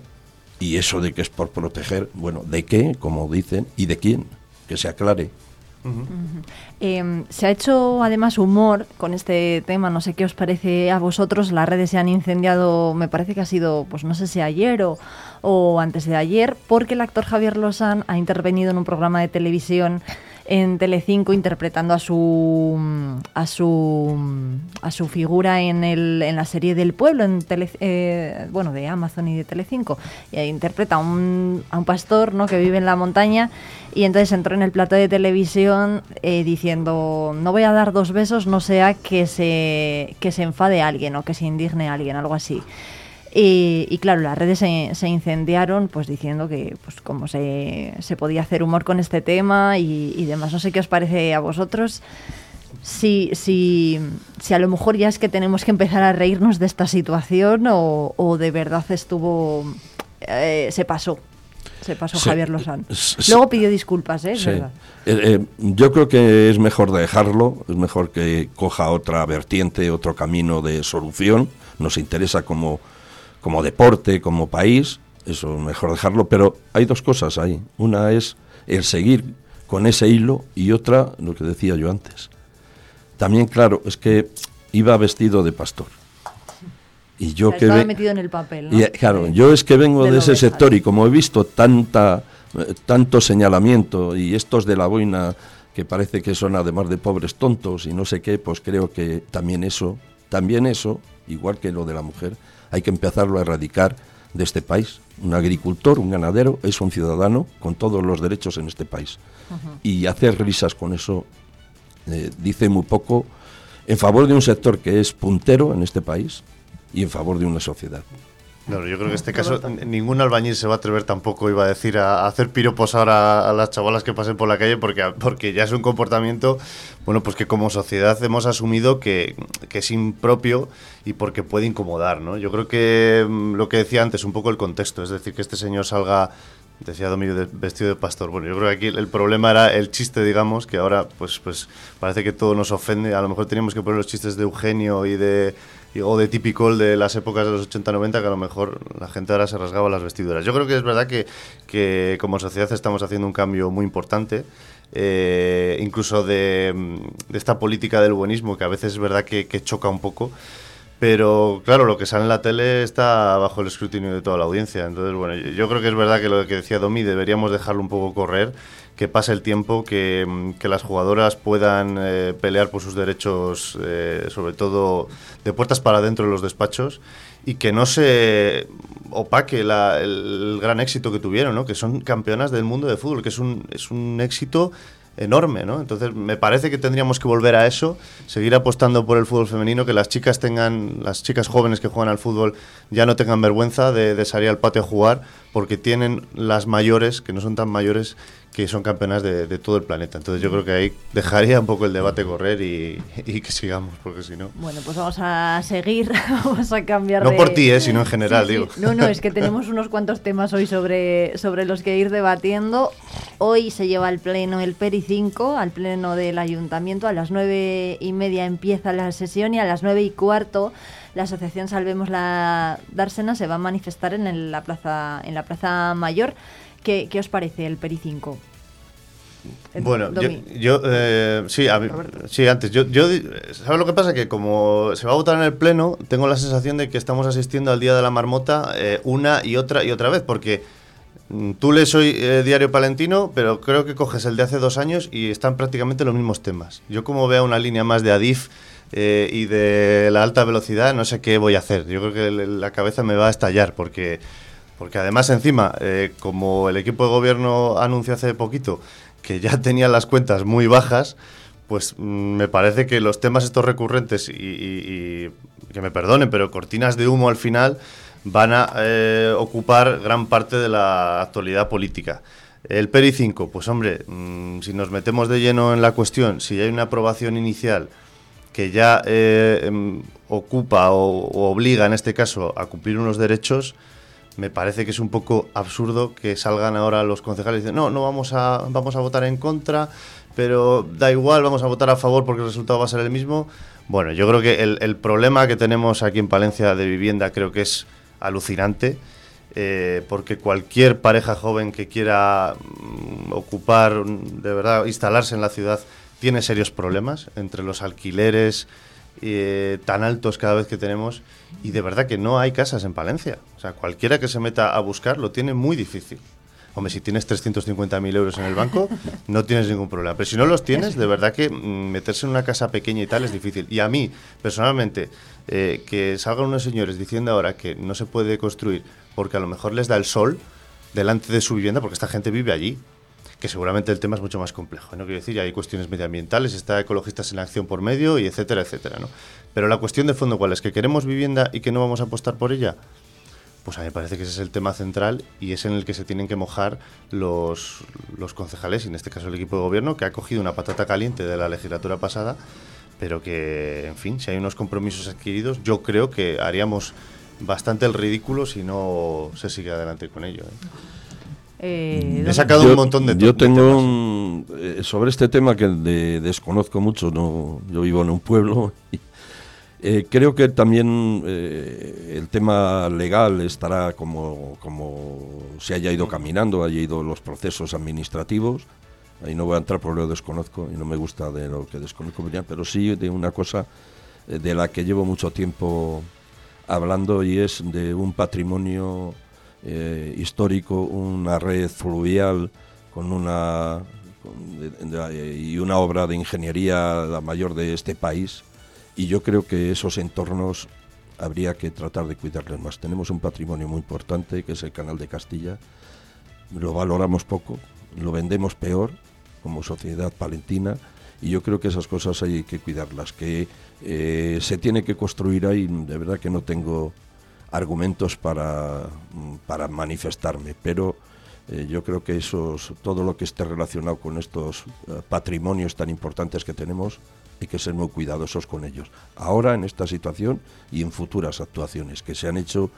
y eso de que es por proteger, bueno, ¿de qué? Como dicen, y de quién, que se aclare. Em, se ha hecho además humor con este tema, no sé qué os parece a vosotros, las redes se han incendiado, me parece que ha sido, pues no sé si ayer o, o antes de ayer, porque el actor Javier Lozán ha intervenido en un programa de televisión en Telecinco interpretando a su a su a su figura en, el, en la serie del pueblo en eh, bueno de Amazon y de Telecinco y interpreta a un, a un pastor ¿no? que vive en la montaña y entonces entró en el plato de televisión eh, diciendo no voy a dar dos besos no sea que se que se enfade alguien o que se indigne alguien algo así y, claro, las redes se, incendiaron pues diciendo que pues como se, se podía hacer humor con este tema y, demás. No sé qué os parece a vosotros. Si, si, si a lo mejor ya es que tenemos que empezar a reírnos de esta situación o, de verdad estuvo... Eh, se pasó. Se pasó Javier Lozán. Luego pidió disculpas, ¿eh? eh, ¿eh? yo creo que es mejor dejarlo, es mejor que coja otra vertiente, otro camino de solución. Nos interesa como como deporte, como país, eso es mejor dejarlo, pero hay dos cosas ahí. Una es el seguir con ese hilo y otra, lo que decía yo antes. También, claro, es que iba vestido de pastor. Y yo que estaba metido en el papel. Y, claro, yo es que vengo de, ese sector y como he visto tanta, eh, tanto señalamiento y estos de la boina que parece que son además de pobres tontos y no sé qué, pues creo que también eso, también eso, igual que lo de la mujer, hay que empezarlo a erradicar de este país, Un agricultor, un ganadero, es un ciudadano con todos los derechos en este país. Y hacer risas con eso eh, dice muy poco en favor de un sector que es puntero en este país y en favor de una sociedad. No, yo creo que en este caso ningún albañil se va a atrever tampoco, iba a decir, a, hacer piropos ahora a las chavalas que pasen por la calle porque, porque ya es un comportamiento, bueno, pues que como sociedad hemos asumido que, que es impropio y porque puede incomodar, ¿no? Yo creo que mm, lo que decía antes, un poco el contexto, es decir, que este señor salga decía Domingo vestido de pastor. Bueno, yo creo que aquí el problema era el chiste, digamos, que ahora pues pues parece que todo nos ofende. A lo mejor teníamos que poner los chistes de Eugenio y de o de típico de las épocas de los 80-90 que a lo mejor la gente ahora se rasgaba las vestiduras. Yo creo que es verdad que, que como sociedad estamos haciendo un cambio muy importante. Eh, incluso de, de, esta política del buenismo que a veces es verdad que, que choca un poco pero claro, lo que sale en la tele está bajo el escrutinio de toda la audiencia. Entonces, bueno, yo creo que es verdad que lo que decía Domi deberíamos dejarlo un poco correr, que pase el tiempo, que, las jugadoras puedan eh, pelear por sus derechos, eh, sobre todo de puertas para adentro de los despachos, y que no se opaque el gran éxito que tuvieron, ¿no? que son campeonas del mundo de fútbol, que es un, es un éxito enorme, ¿no? Entonces me parece que tendríamos que volver a eso, seguir apostando por el fútbol femenino, que las chicas tengan, las chicas jóvenes que juegan al fútbol ya no tengan vergüenza de, de salir al patio a jugar, porque tienen las mayores, que no son tan mayores, que son campeonas de, todo el planeta. Entonces yo creo que ahí dejaría un poco el debate correr y, que sigamos, porque si no... Bueno, pues vamos a seguir, vamos a cambiar No por ti, ¿eh? sino en general, digo. No, no, es que tenemos unos cuantos temas hoy sobre, sobre los que ir debatiendo. Hoy se lleva al pleno el PERI 5, al pleno del ayuntamiento. A las nueve y media empieza la sesión y a las nueve y cuarto la asociación Salvemos la Dársena se va a manifestar en la plaza, en la plaza mayor. ¿Qué, os parece el PERI 5? Bueno, yo, eh, sí, sí, antes, yo, yo, ¿sabes lo que pasa? Que como se va a votar en el Pleno, tengo la sensación de que estamos asistiendo al Día de la Marmota eh, una y otra y otra vez, porque mm, tú lees hoy eh, Diario Palentino, pero creo que coges el de hace dos años y están prácticamente los mismos temas. Yo como veo una línea más de Adif y de la alta velocidad, no sé qué voy a hacer. Yo creo que la cabeza me va a estallar, porque... Porque además encima, como el equipo de gobierno anunció hace poquito que ya tenían las cuentas muy bajas, pues mm, me parece que los temas estos recurrentes y, que me perdonen, pero cortinas de humo al final van a eh, ocupar gran parte de la actualidad política. El PERI 5, pues hombre, mm, si nos metemos de lleno en la cuestión, si hay una aprobación inicial que ya eh, em, ocupa o, obliga en este caso a cumplir unos derechos, me parece que es un poco absurdo que salgan ahora los concejales y dicen, no, no vamos a, vamos a votar en contra, pero da igual, vamos a votar a favor porque el resultado va a ser el mismo. Bueno, yo creo que el, problema que tenemos aquí en Palencia de vivienda creo que es alucinante. Eh, porque cualquier pareja joven que quiera mm, ocupar, de verdad, instalarse en la ciudad, tiene serios problemas entre los alquileres, eh, tan altos cada vez que tenemos y de verdad que no hay casas en Palencia. O sea, cualquiera que se meta a buscar lo tiene muy difícil. Hombre, si tienes 350.000 euros en el banco, no tienes ningún problema. Pero si no los tienes, de verdad que mm, meterse en una casa pequeña y tal es difícil. Y a mí, personalmente, eh, que salgan unos señores diciendo ahora que no se puede construir porque a lo mejor les da el sol delante de su vivienda, porque esta gente vive allí que seguramente el tema es mucho más complejo. No quiero decir, hay cuestiones medioambientales, está ecologistas en acción por medio y etcétera, etcétera. ¿no? Pero la cuestión de fondo, ¿cuál es? ¿Que queremos vivienda y que no vamos a apostar por ella? Pues a mí me parece que ese es el tema central y es en el que se tienen que mojar los, los concejales, y en este caso el equipo de gobierno, que ha cogido una patata caliente de la legislatura pasada, pero que, en fin, si hay unos compromisos adquiridos, yo creo que haríamos bastante el ridículo si no se sigue adelante con ello. ¿eh? Eh, He sacado un montón de Yo tengo un, eh, sobre este tema que desconozco mucho, no, yo vivo en un pueblo. Y, eh, creo que también el tema legal estará como, como se haya ido caminando, haya ido los procesos administrativos. Ahí no voy a entrar porque lo desconozco y no me gusta de lo que desconozco, pero sí de una cosa de la que llevo mucho tiempo hablando y es de un patrimonio eh, histórico, una red fluvial con una y una obra de ingeniería la mayor de este país y yo creo que esos entornos habría que tratar de cuidarles más. Tenemos un patrimonio muy importante que es el Canal de Castilla, lo valoramos poco, lo vendemos peor como sociedad palentina y yo creo que esas cosas hay que cuidarlas, que eh, se tiene que construir ahí, de verdad que no tengo argumentos para, para manifestarme, pero eh, yo creo que esos, todo lo que esté relacionado con estos eh, patrimonios tan importantes que tenemos, hay que ser muy cuidadosos con ellos. Ahora, en esta situación y en futuras actuaciones, que se han hecho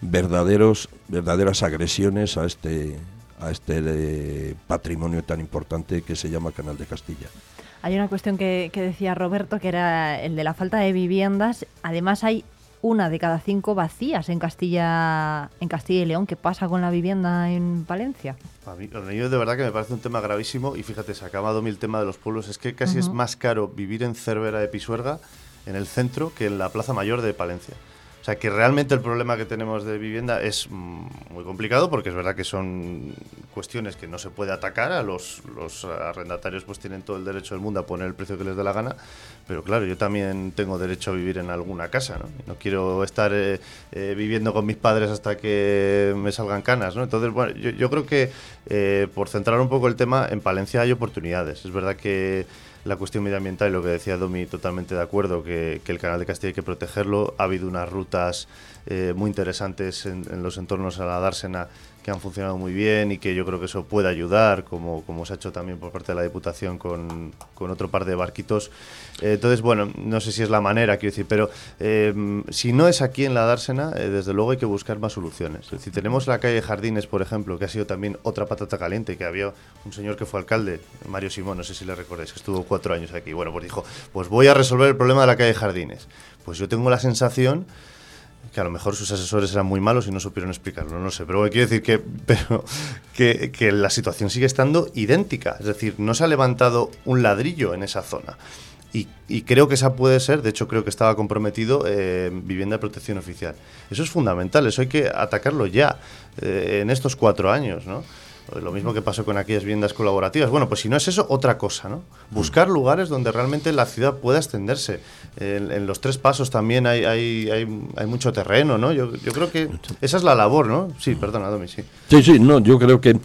verdaderos, verdaderas agresiones a este, a este patrimonio tan importante que se llama Canal de Castilla. Hay una cuestión que, decía Roberto, que era el de la falta de viviendas. Además hay una de cada cinco vacías en Castilla, en Castilla y León. ¿Qué pasa con la vivienda en Valencia? A mí, de verdad que me parece un tema gravísimo y fíjate, se ha acabado el tema de los pueblos. Es que casi es más caro vivir en Cervera de Pisuerga, en el centro, que en la Plaza Mayor de Palencia. O sea, que realmente el problema que tenemos de vivienda es mm, muy complicado porque es verdad que son cuestiones que no se puede atacar. A los, los arrendatarios pues tienen todo el derecho del mundo a poner el precio que les dé la gana. Pero claro, yo también tengo derecho a vivir en alguna casa, ¿no? no quiero estar eh, eh, viviendo con mis padres hasta que me salgan canas, ¿no? Entonces, bueno, yo, yo creo que eh, por centrar un poco el tema, en Palencia hay oportunidades. Es verdad que la cuestión medioambiental y lo que decía Domi, totalmente de acuerdo, que, el canal de Castilla hay que protegerlo. Ha habido unas rutas eh, muy interesantes en, los entornos a la dársena que han funcionado muy bien y que yo creo que eso puede ayudar, como, como se ha hecho también por parte de la Diputación con, con otro par de barquitos. Eh, entonces, bueno, no sé si es la manera, quiero decir, pero eh, si no es aquí en la Dársena, desde luego hay que buscar más soluciones. Es tenemos la calle Jardines, por ejemplo, que ha sido también otra patata caliente, que había un señor que fue alcalde, Mario Simón, no sé si le recordáis, que estuvo cuatro años aquí. Bueno, pues dijo, pues voy a resolver el problema de la calle Jardines. Pues yo tengo la sensación que a lo mejor sus asesores eran muy malos y no supieron explicarlo, no sé, pero quiero decir que, pero, que, la situación sigue estando idéntica, es decir, no se ha levantado un ladrillo en esa zona. Y, y creo que esa puede ser, de hecho creo que estaba comprometido, eh, vivienda de protección oficial. Eso es fundamental, eso hay que atacarlo ya, eh, en estos cuatro años, ¿no? Lo mismo que pasó con aquellas viviendas colaborativas. Bueno, pues si no es eso, otra cosa, ¿no? Buscar mm. lugares donde realmente la ciudad pueda extenderse. En, los tres pasos también hay, hay, hay, mucho terreno, ¿no? Yo, yo, creo que esa es la labor, ¿no? Sí, perdona, Domi, sí. Sí, sí, no, yo creo que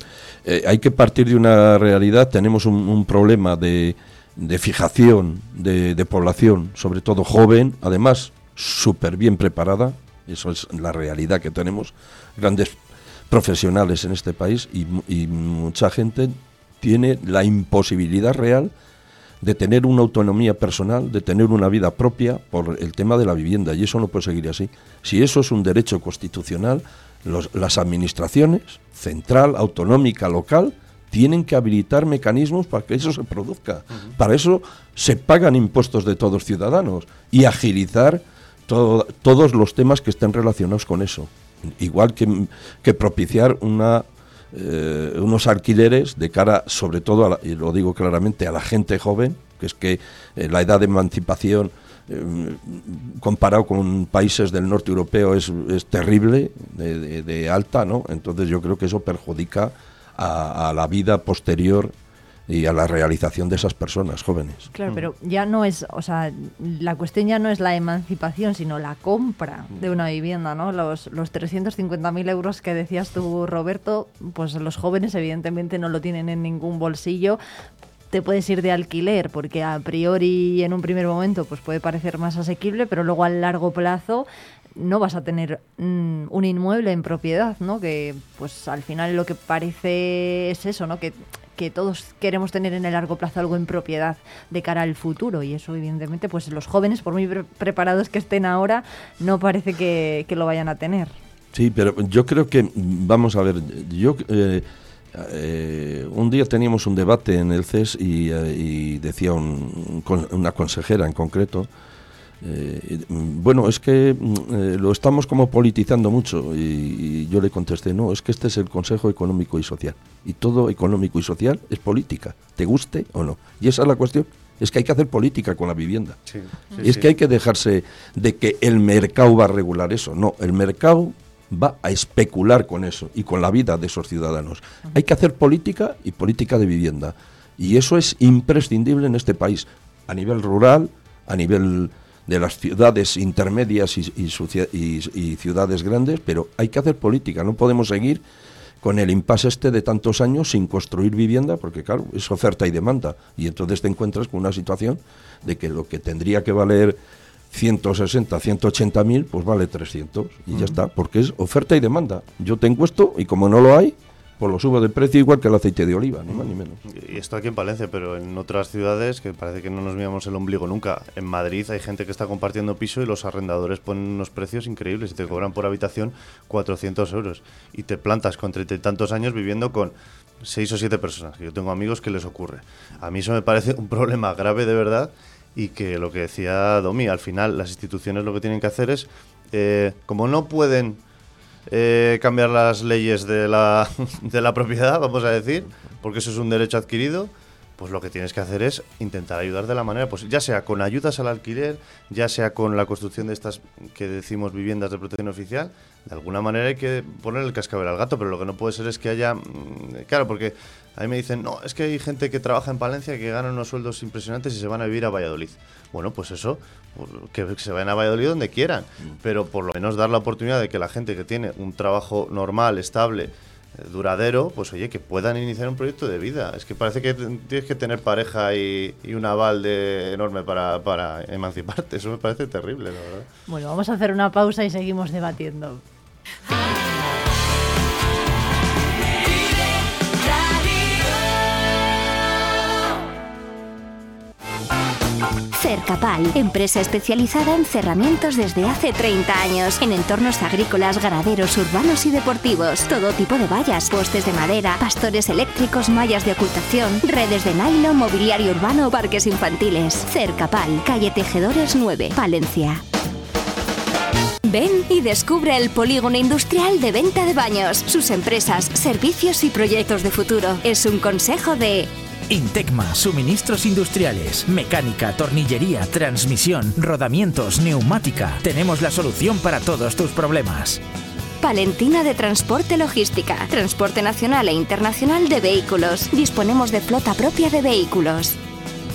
eh, hay que partir de una realidad. Tenemos un, problema de, de fijación de, de población, sobre todo joven, además súper bien preparada, eso es la realidad que tenemos, grandes profesionales en este país y, mucha gente tiene la imposibilidad real de tener una autonomía personal, de tener una vida propia por el tema de la vivienda y eso no puede seguir así. Si eso es un derecho constitucional, las administraciones, central, autonómica, local, tienen que habilitar mecanismos para que eso se produzca. Para eso se pagan impuestos de todos los ciudadanos y agilizar todos los temas que estén relacionados con eso igual que, propiciar una, eh, unos alquileres de cara, sobre todo, y lo digo claramente, a la gente joven, que es que eh, la edad de emancipación eh, comparado con países del norte europeo es, terrible, de, alta, ¿no? Entonces yo creo que eso perjudica a la vida posterior y a la realización de esas personas jóvenes. Claro, pero ya no es, o sea, la cuestión ya no es la emancipación, sino la compra de una vivienda, ¿no? Los, los 350.000 euros que decías tú, Roberto, pues los jóvenes evidentemente no lo tienen en ningún bolsillo, te puedes ir de alquiler porque a priori en un primer momento pues puede parecer más asequible, pero luego a largo plazo no vas a tener mm, un inmueble en propiedad, ¿no? Que pues al final lo que parece es eso, ¿no? Que que todos queremos tener en el largo plazo algo en propiedad de cara al futuro y eso evidentemente pues los jóvenes por muy preparados que estén ahora no parece que, lo vayan a tener. Sí, pero yo creo que vamos a ver, yo eh, eh, un día teníamos un debate en el CES y, eh, decía una consejera en concreto eh, bueno, es que mm, eh, lo estamos como politizando mucho y, yo le contesté, no, es que este es el Consejo Económico y Social y todo económico y social es política, te guste o no. Y esa es la cuestión, es que hay que hacer política con la vivienda. y es que hay que dejarse de que el mercado va a regular eso, no, el mercado va a especular con eso y con la vida de esos ciudadanos. Hay que hacer política y política de vivienda. Y eso es imprescindible en este país, a nivel rural, a nivel de las ciudades intermedias y, y, ciudades grandes, pero hay que hacer política, no podemos seguir con el impasse este de tantos años sin construir vivienda, porque claro, es oferta y demanda, y entonces te encuentras con una situación de que lo que tendría que valer 160, 180 mil, pues vale 300 y ya está, porque es oferta y demanda. Yo tengo esto y como no lo hay, pues lo subo de precio igual que el aceite de oliva, ni más ni menos. Y esto aquí en Palencia, pero en otras ciudades que parece que no nos miramos el ombligo nunca. En Madrid hay gente que está compartiendo piso y los arrendadores ponen unos precios increíbles y te cobran por habitación 400 euros. Y te plantas con treinta y tantos años viviendo con seis o siete personas. Yo tengo amigos que les ocurre. A mí eso me parece un problema grave de verdad y que lo que decía Domi, al final las instituciones lo que tienen que hacer es, eh, como no pueden eh, cambiar las leyes de la, de la propiedad, vamos a decir, porque eso es un derecho adquirido, pues lo que tienes que hacer es intentar ayudar de la manera, pues ya sea con ayudas al alquiler, ya sea con la construcción de estas que decimos viviendas de protección oficial, de alguna manera hay que poner el cascabel al gato, pero lo que no puede ser es que haya, mm, claro, porque a mí me dicen, no, es que hay gente que trabaja en Palencia que gana unos sueldos impresionantes y se van a vivir a Valladolid. Bueno, pues eso, que se vayan a Valladolid donde quieran, mm. pero por lo menos dar la oportunidad de que la gente que tiene un trabajo normal, estable, eh, duradero, pues oye, que puedan iniciar un proyecto de vida. Es que parece que tienes que tener pareja y, un aval de enorme para, para emanciparte. Eso me parece terrible, la verdad. Bueno, vamos a hacer una pausa y seguimos debatiendo. Cercapal, empresa especializada en cerramientos desde hace 30 años, en entornos agrícolas, ganaderos, urbanos y deportivos. Todo tipo de vallas, postes de madera, pastores eléctricos, mallas de ocultación, redes de nylon, mobiliario urbano, parques infantiles. Cercapal, calle Tejedores 9, Palencia. Ven y descubre el polígono industrial de venta de baños, sus empresas, servicios y proyectos de futuro. Es un consejo de Intecma, suministros industriales, mecánica, tornillería, transmisión, rodamientos, neumática. Tenemos la solución para todos tus problemas. Palentina de Transporte Logística, transporte nacional e internacional de vehículos. Disponemos de flota propia de vehículos.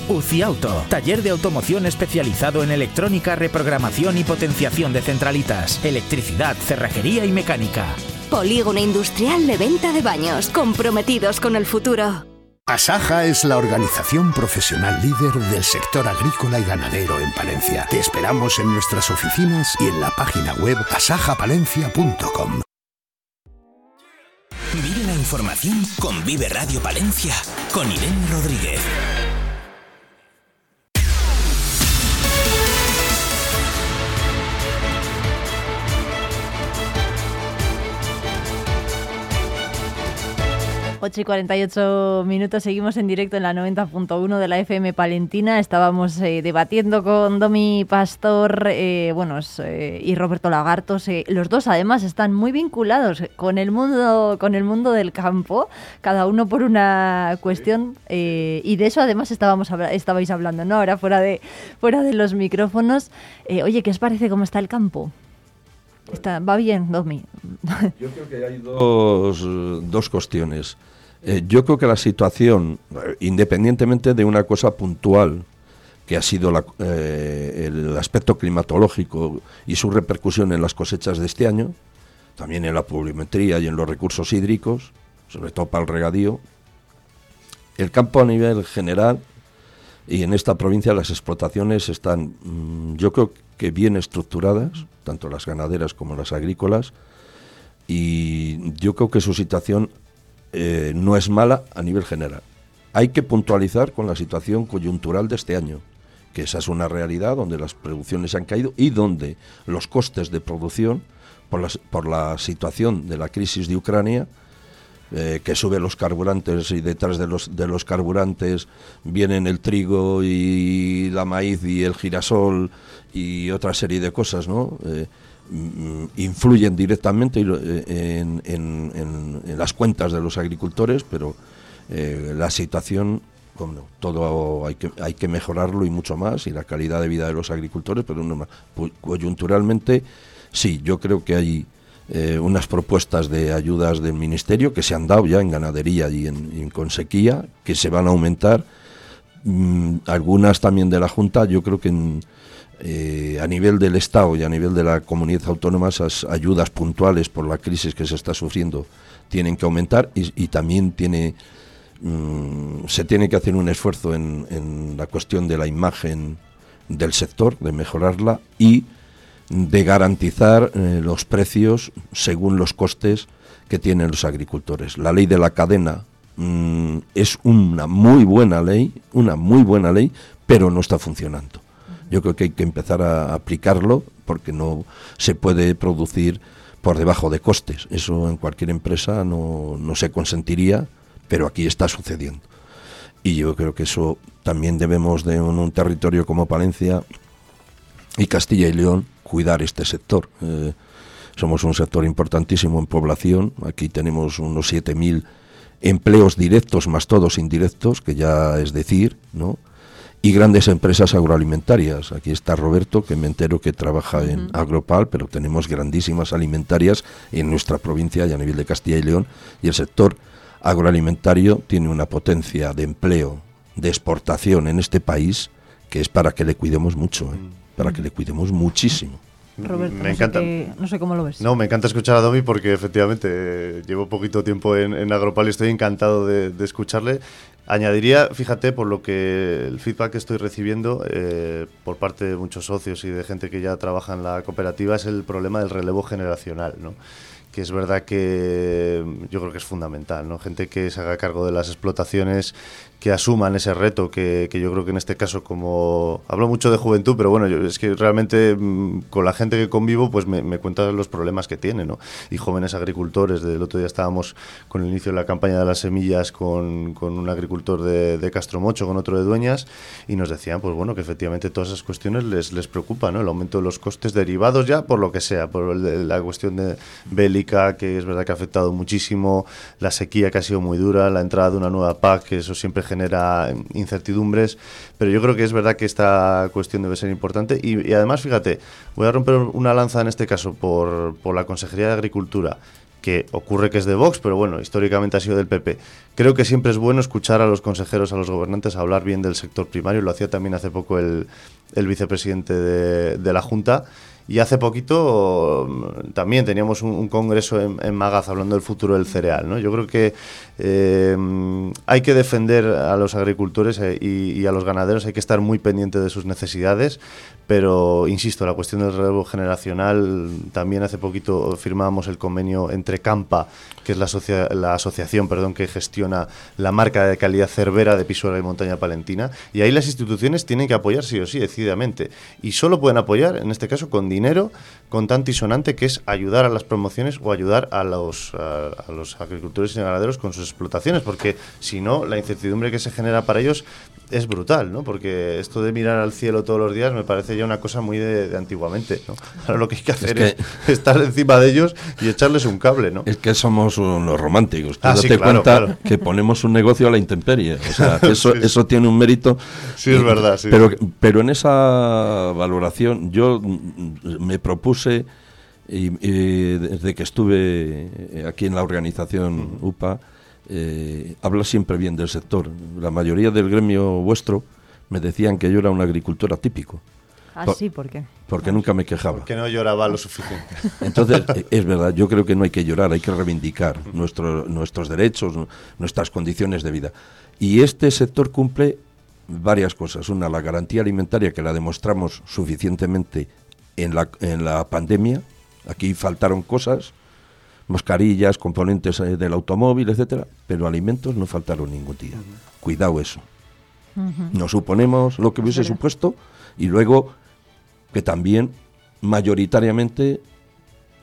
UCI Auto, taller de automoción especializado en electrónica, reprogramación y potenciación de centralitas, electricidad, cerrajería y mecánica. Polígono Industrial de Venta de Baños, comprometidos con el futuro. Asaja es la organización profesional líder del sector agrícola y ganadero en Palencia. Te esperamos en nuestras oficinas y en la página web asajapalencia.com. Vive la información con Vive Radio Palencia, con Irene Rodríguez. 8 y 48 minutos, seguimos en directo en la 90.1 de la FM Palentina. Estábamos eh, debatiendo con Domi Pastor eh, bueno, eh, y Roberto Lagartos. los dos además están muy vinculados con el mundo, con el mundo del campo, cada uno por una cuestión. y de eso además estábamos estabais hablando, ¿no? Ahora fuera de, fuera de los micrófonos. oye, ¿qué os parece cómo está el campo? Está, va bien, Domi. Yo creo que hay dos, dos cuestiones. Eh, yo creo que la situación, independientemente de una cosa puntual, que ha sido eh, el aspecto climatológico y su repercusión en las cosechas de este año, también en la pluviometría y en los recursos hídricos, sobre todo para el regadío, el campo a nivel general y en esta provincia las explotaciones están, mm, yo creo que bien estructuradas, tanto las ganaderas como las agrícolas, y yo creo que su situación eh, no es mala a nivel general. Hay que puntualizar con la situación coyuntural de este año, que esa es una realidad donde las producciones han caído y donde los costes de producción, por la, situación de la crisis de Ucrania, eh, que sube los carburantes y detrás de los, carburantes vienen el trigo y la maíz y el girasol y otra serie de cosas, ¿no? Eh, influyen directamente eh, en, las cuentas de los agricultores, pero eh, la situación, como todo hay que, hay que mejorarlo y mucho más, y la calidad de vida de los agricultores, pero no, coyunturalmente sí, yo creo que hay eh, unas propuestas de ayudas del Ministerio que se han dado ya en ganadería y en, sequía, que se van a aumentar, mm, algunas también de la Junta, yo creo que en eh, a nivel del Estado y a nivel de la comunidad autónoma esas ayudas puntuales por la crisis que se está sufriendo tienen que aumentar y, también mm, se tiene que hacer un esfuerzo en, la cuestión de la imagen del sector, de mejorarla y de garantizar eh, los precios según los costes que tienen los agricultores. La ley de la cadena mm, es una muy buena ley, una muy buena ley, pero no está funcionando. Yo creo que hay que empezar a aplicarlo porque no se puede producir por debajo de costes. Eso en cualquier empresa no, se consentiría, pero aquí está sucediendo. Y yo creo que eso también debemos de un, territorio como Palencia y Castilla y León cuidar este sector. Eh, somos un sector importantísimo en población. Aquí tenemos unos 7.000 empleos directos más todos indirectos, que ya es decir, ¿no? Y grandes empresas agroalimentarias. Aquí está Roberto, que me entero que trabaja en Agropal, pero tenemos grandísimas alimentarias en nuestra provincia y a nivel de Castilla y León, y el sector agroalimentario tiene una potencia de empleo, de exportación en este país, que es para que le cuidemos mucho, ¿eh? para que le cuidemos muchísimo. Roberto, me no encanta. Sé no sé cómo lo ves. No, me encanta escuchar a Domi porque efectivamente eh, llevo poquito tiempo en, Agropal y estoy encantado de, escucharle. Añadiría, fíjate, por lo que el feedback que estoy recibiendo eh, por parte de muchos socios y de gente que ya trabaja en la cooperativa es el problema del relevo generacional, ¿no? que es verdad que yo creo que es fundamental, ¿no? Gente que se haga cargo de las explotaciones que asuman ese reto, que, yo creo que en este caso, como hablo mucho de juventud, pero bueno, yo, es que realmente mm, con la gente que convivo, pues me, me cuentan los problemas que tienen, ¿no? Y jóvenes agricultores, del otro día estábamos con el inicio de la campaña de las semillas con, con un agricultor de, de Castromocho, con otro de Dueñas, y nos decían, pues bueno, que efectivamente todas esas cuestiones les, les preocupa, ¿no? El aumento de los costes derivados ya por lo que sea, por la cuestión de bélica, que es verdad que ha afectado muchísimo, la sequía que ha sido muy dura, la entrada de una nueva PAC, que eso siempre genera incertidumbres, pero yo creo que es verdad que esta cuestión debe ser importante y, además, fíjate, voy a romper una lanza en este caso por, por la Consejería de Agricultura que ocurre que es de Vox, pero bueno, históricamente ha sido del PP. Creo que siempre es bueno escuchar a los consejeros, a los gobernantes hablar bien del sector primario, lo hacía también hace poco el, el vicepresidente de, la Junta. Y hace poquito mm, también teníamos un, congreso en, Magaz hablando del futuro del cereal. ¿no? Yo creo que eh, hay que defender a los agricultores eh, y, a los ganaderos, hay que estar muy pendiente de sus necesidades, pero insisto, la cuestión del relevo generacional, también hace poquito firmábamos el convenio entre Campa, que es la, la asociación perdón, que gestiona la marca de calidad cervera de Pisuerga y Montaña Palentina, y ahí las instituciones tienen que apoyar sí o sí, decididamente, y solo pueden apoyar, en este caso, con dinero dinero contante y sonante que es ayudar a las promociones o ayudar a, los agricultores y ganaderos con sus explotaciones, porque si no, la incertidumbre que se genera para ellos es brutal, ¿no? Porque esto de mirar al cielo todos los días me parece ya una cosa muy de, antiguamente, ¿no? Ahora lo que hay que hacer es, estar encima de ellos y echarles un cable, ¿no? Es que somos unos románticos. Ah, date cuenta que ponemos un negocio a la intemperie. O sea, eso, eso tiene un mérito. Sí, es verdad, sí. Pero, pero en esa valoración yo me propuse, y, desde que estuve aquí en la organización UPA, eh, habla siempre bien del sector. La mayoría del gremio vuestro me decían que yo era un agricultor atípico. Ah, sí, ¿por qué? Porque nunca me quejaba. Porque no lloraba lo suficiente. Entonces, eh, es verdad, yo creo que no hay que llorar, hay que reivindicar nuestros derechos, nuestras condiciones de vida. Y este sector cumple varias cosas. Una, la garantía alimentaria, que la demostramos suficientemente en la, en la pandemia. Aquí faltaron cosas, mascarillas, componentes eh, del automóvil, etcétera, pero alimentos no faltaron ningún día. Cuidado eso. Nos suponemos lo que hubiese supuesto y luego que también mayoritariamente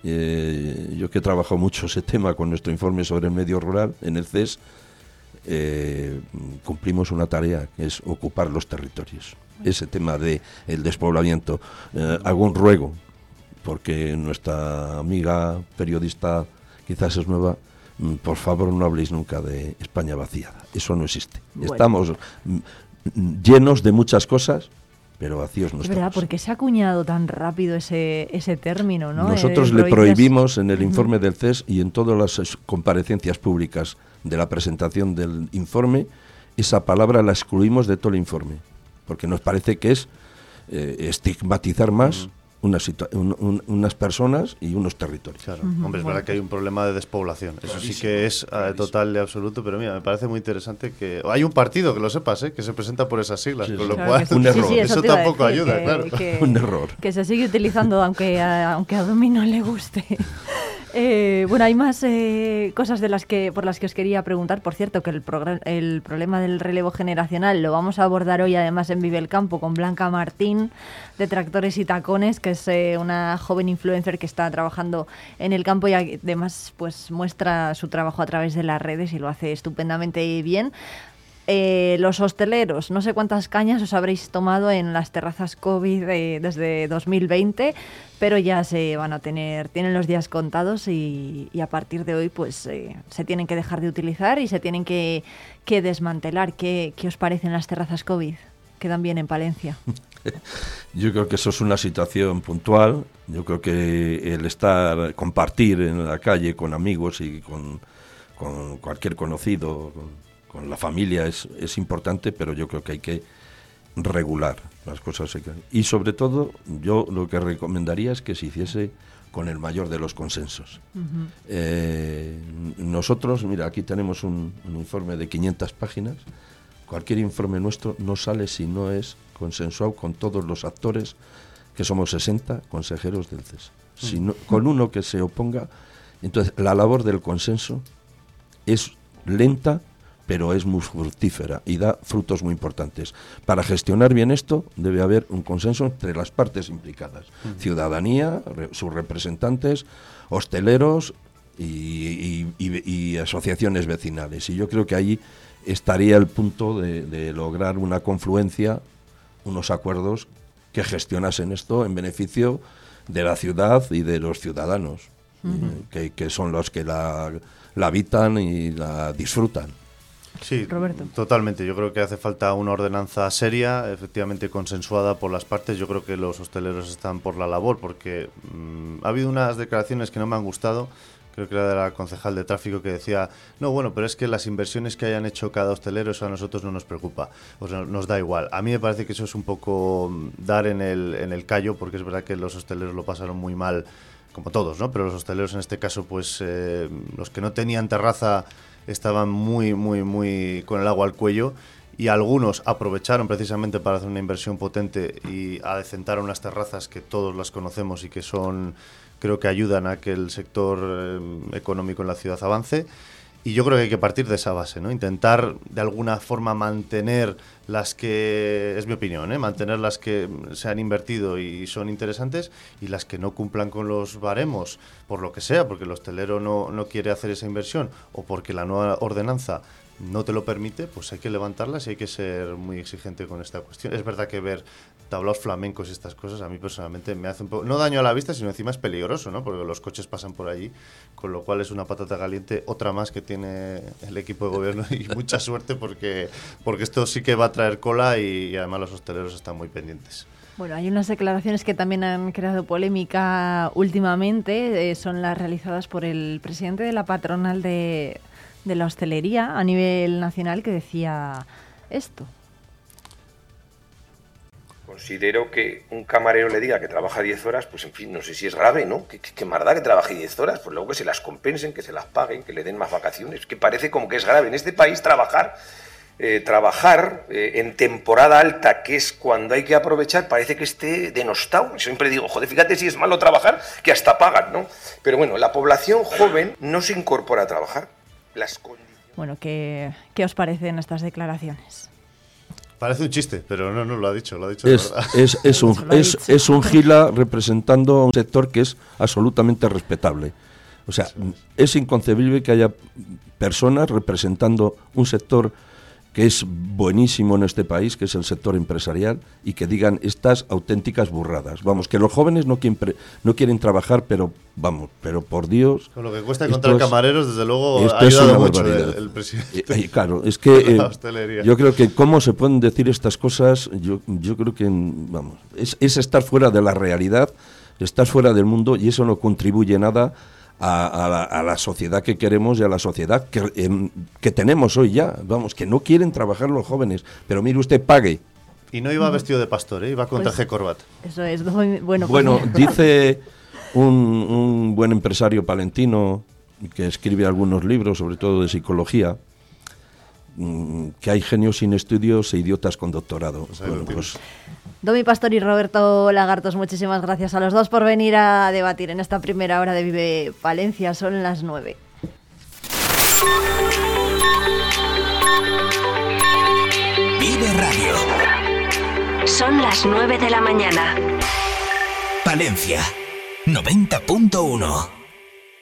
eh, yo que he trabajado mucho ese tema con nuestro informe sobre el medio rural en el CES, eh, cumplimos una tarea que es ocupar los territorios. Ese tema de el despoblamiento. hago un ruego, porque nuestra amiga periodista quizás es nueva, mm, por favor no habléis nunca de España vaciada. Eso no existe. Estamos mm, llenos de muchas cosas, pero vacíos no es verdad, porque se ha acuñado tan rápido ese, ese término, ¿no? Nosotros le prohibimos en el informe del CES y en todas las comparecencias públicas de la presentación del informe, esa palabra la excluimos de todo el informe, porque nos parece que es eh, estigmatizar más unas personas y unos territorios. Claro, hombre, es verdad que hay un problema de despoblación. Eso sí que es eh, total y absoluto, pero mira, me parece muy interesante que... Hay un partido, que lo sepas, ¿eh? que se presenta por esas siglas, con lo cual... un error. eso, tampoco ayuda, claro. un error. Que se sigue utilizando aunque a, aunque a Domi no le guste. Eh, bueno, hay más eh, cosas de las que por las que os quería preguntar. Por cierto, que el, el problema del relevo generacional lo vamos a abordar hoy además en Vive el Campo con Blanca Martín de Tractores y Tacones, que es eh, una joven influencer que está trabajando en el campo y además pues muestra su trabajo a través de las redes y lo hace estupendamente bien. Los hosteleros, no sé cuántas cañas os habréis tomado en las terrazas COVID desde 2020, pero ya se van a tener, tienen los días contados y, a partir de hoy pues eh, se tienen que dejar de utilizar y se tienen que, desmantelar. ¿Qué, ¿Qué, os parecen las terrazas COVID? ¿Quedan bien en Palencia? Yo creo que eso es una situación puntual. Yo creo que el estar, compartir en la calle con amigos y con, cualquier conocido, con, la familia es, es importante, pero yo creo que hay que regular las cosas. Y sobre todo, yo lo que recomendaría es que se hiciese con el mayor de los consensos. Eh, nosotros, mira, aquí tenemos un, informe de 500 páginas. Cualquier informe nuestro no sale si no es consensuado con todos los actores, que somos 60 consejeros del CES. Si con uno que se oponga, entonces la labor del consenso es lenta pero es muy fructífera y da frutos muy importantes. Para gestionar bien esto debe haber un consenso entre las partes implicadas, ciudadanía, sus representantes, hosteleros y, asociaciones vecinales. Y yo creo que ahí estaría el punto de, lograr una confluencia, unos acuerdos que gestionasen esto en beneficio de la ciudad y de los ciudadanos, eh, que, son los que la habitan y la disfrutan. Sí, totalmente. Yo creo que hace falta una ordenanza seria, efectivamente consensuada por las partes. Yo creo que los hosteleros están por la labor porque mm, ha habido unas declaraciones que no me han gustado. Creo que era de la concejal de tráfico que decía, no, bueno, pero es que las inversiones que hayan hecho cada hostelero, eso a nosotros no nos preocupa, o sea, nos da igual. A mí me parece que eso es un poco mm, dar en el, en el callo, porque es verdad que los hosteleros lo pasaron muy mal, como todos, ¿no? Pero los hosteleros en este caso, pues eh, los que no tenían terraza estaban muy, muy, muy con el agua al cuello y algunos aprovecharon precisamente para hacer una inversión potente y adecentar unas terrazas que todos las conocemos y que son, creo que ayudan a que el sector eh, económico en la ciudad avance. Y yo creo que hay que partir de esa base, ¿no? Intentar de alguna forma mantener las que, es mi opinión, ¿eh? mantener las que se han invertido y son interesantes y las que no cumplan con los baremos, por lo que sea, porque el hostelero no, no quiere hacer esa inversión o porque la nueva ordenanza no te lo permite, pues hay que levantarlas y hay que ser muy exigente con esta cuestión. Es verdad que ver tablaos flamencos y estas cosas a mí personalmente me hace un poco, no daño a la vista, sino encima es peligroso, ¿no? Porque los coches pasan por allí, con lo cual es una patata caliente, otra más que tiene el equipo de gobierno y mucha suerte porque, porque esto sí que va a traer cola y, además los hosteleros están muy pendientes. Bueno, hay unas declaraciones que también han creado polémica últimamente, eh, son las realizadas por el presidente de la patronal de, de la hostelería a nivel nacional que decía esto. Considero que un camarero le diga que trabaja 10 horas, pues en fin, no sé si es grave, ¿no? ¿Qué, da que trabaje 10 horas? Pues luego que se las compensen, que se las paguen, que le den más vacaciones. Que parece como que es grave. En este país trabajar, eh, trabajar eh, en temporada alta, que es cuando hay que aprovechar, parece que esté denostado. Siempre digo, joder, fíjate si es malo trabajar, que hasta pagan, ¿no? Pero bueno, la población joven no se incorpora a trabajar bueno, ¿qué, ¿qué os parecen estas declaraciones? Parece un chiste, pero no, no lo ha dicho, lo ha dicho es, es, es, un, es, es, un gila representando a un sector que es absolutamente respetable. O sea, es inconcebible que haya personas representando un sector que es buenísimo en este país, que es el sector empresarial, y que digan estas auténticas burradas. Vamos, que los jóvenes no quieren, no quieren trabajar, pero vamos, pero por Dios... Con lo que cuesta encontrar camareros, desde luego, ha ayudado mucho el, presidente. claro, es que eh, yo creo que cómo se pueden decir estas cosas, yo, yo creo que, vamos, es, es estar fuera de la realidad, estar fuera del mundo, y eso no contribuye nada a, la, sociedad que queremos y a la sociedad que, em, que tenemos hoy ya. Vamos, que no quieren trabajar los jóvenes, pero mire usted, pague, Y no iba vestido de pastor, ¿eh? iba con Pues- traje corbata. Eso es. Bueno, pues Bueno, dice un, un buen empresario palentino que escribe algunos libros, sobre todo de psicología, mm, que hay genios sin estudios e idiotas con doctorado. Bueno, pues, Domi Pastor y Roberto Lagartos, muchísimas gracias a los dos por venir a debatir en esta primera hora de Vive Palencia. Son las nueve. Vive Radio. Son las 9 de la mañana. Palencia 90.1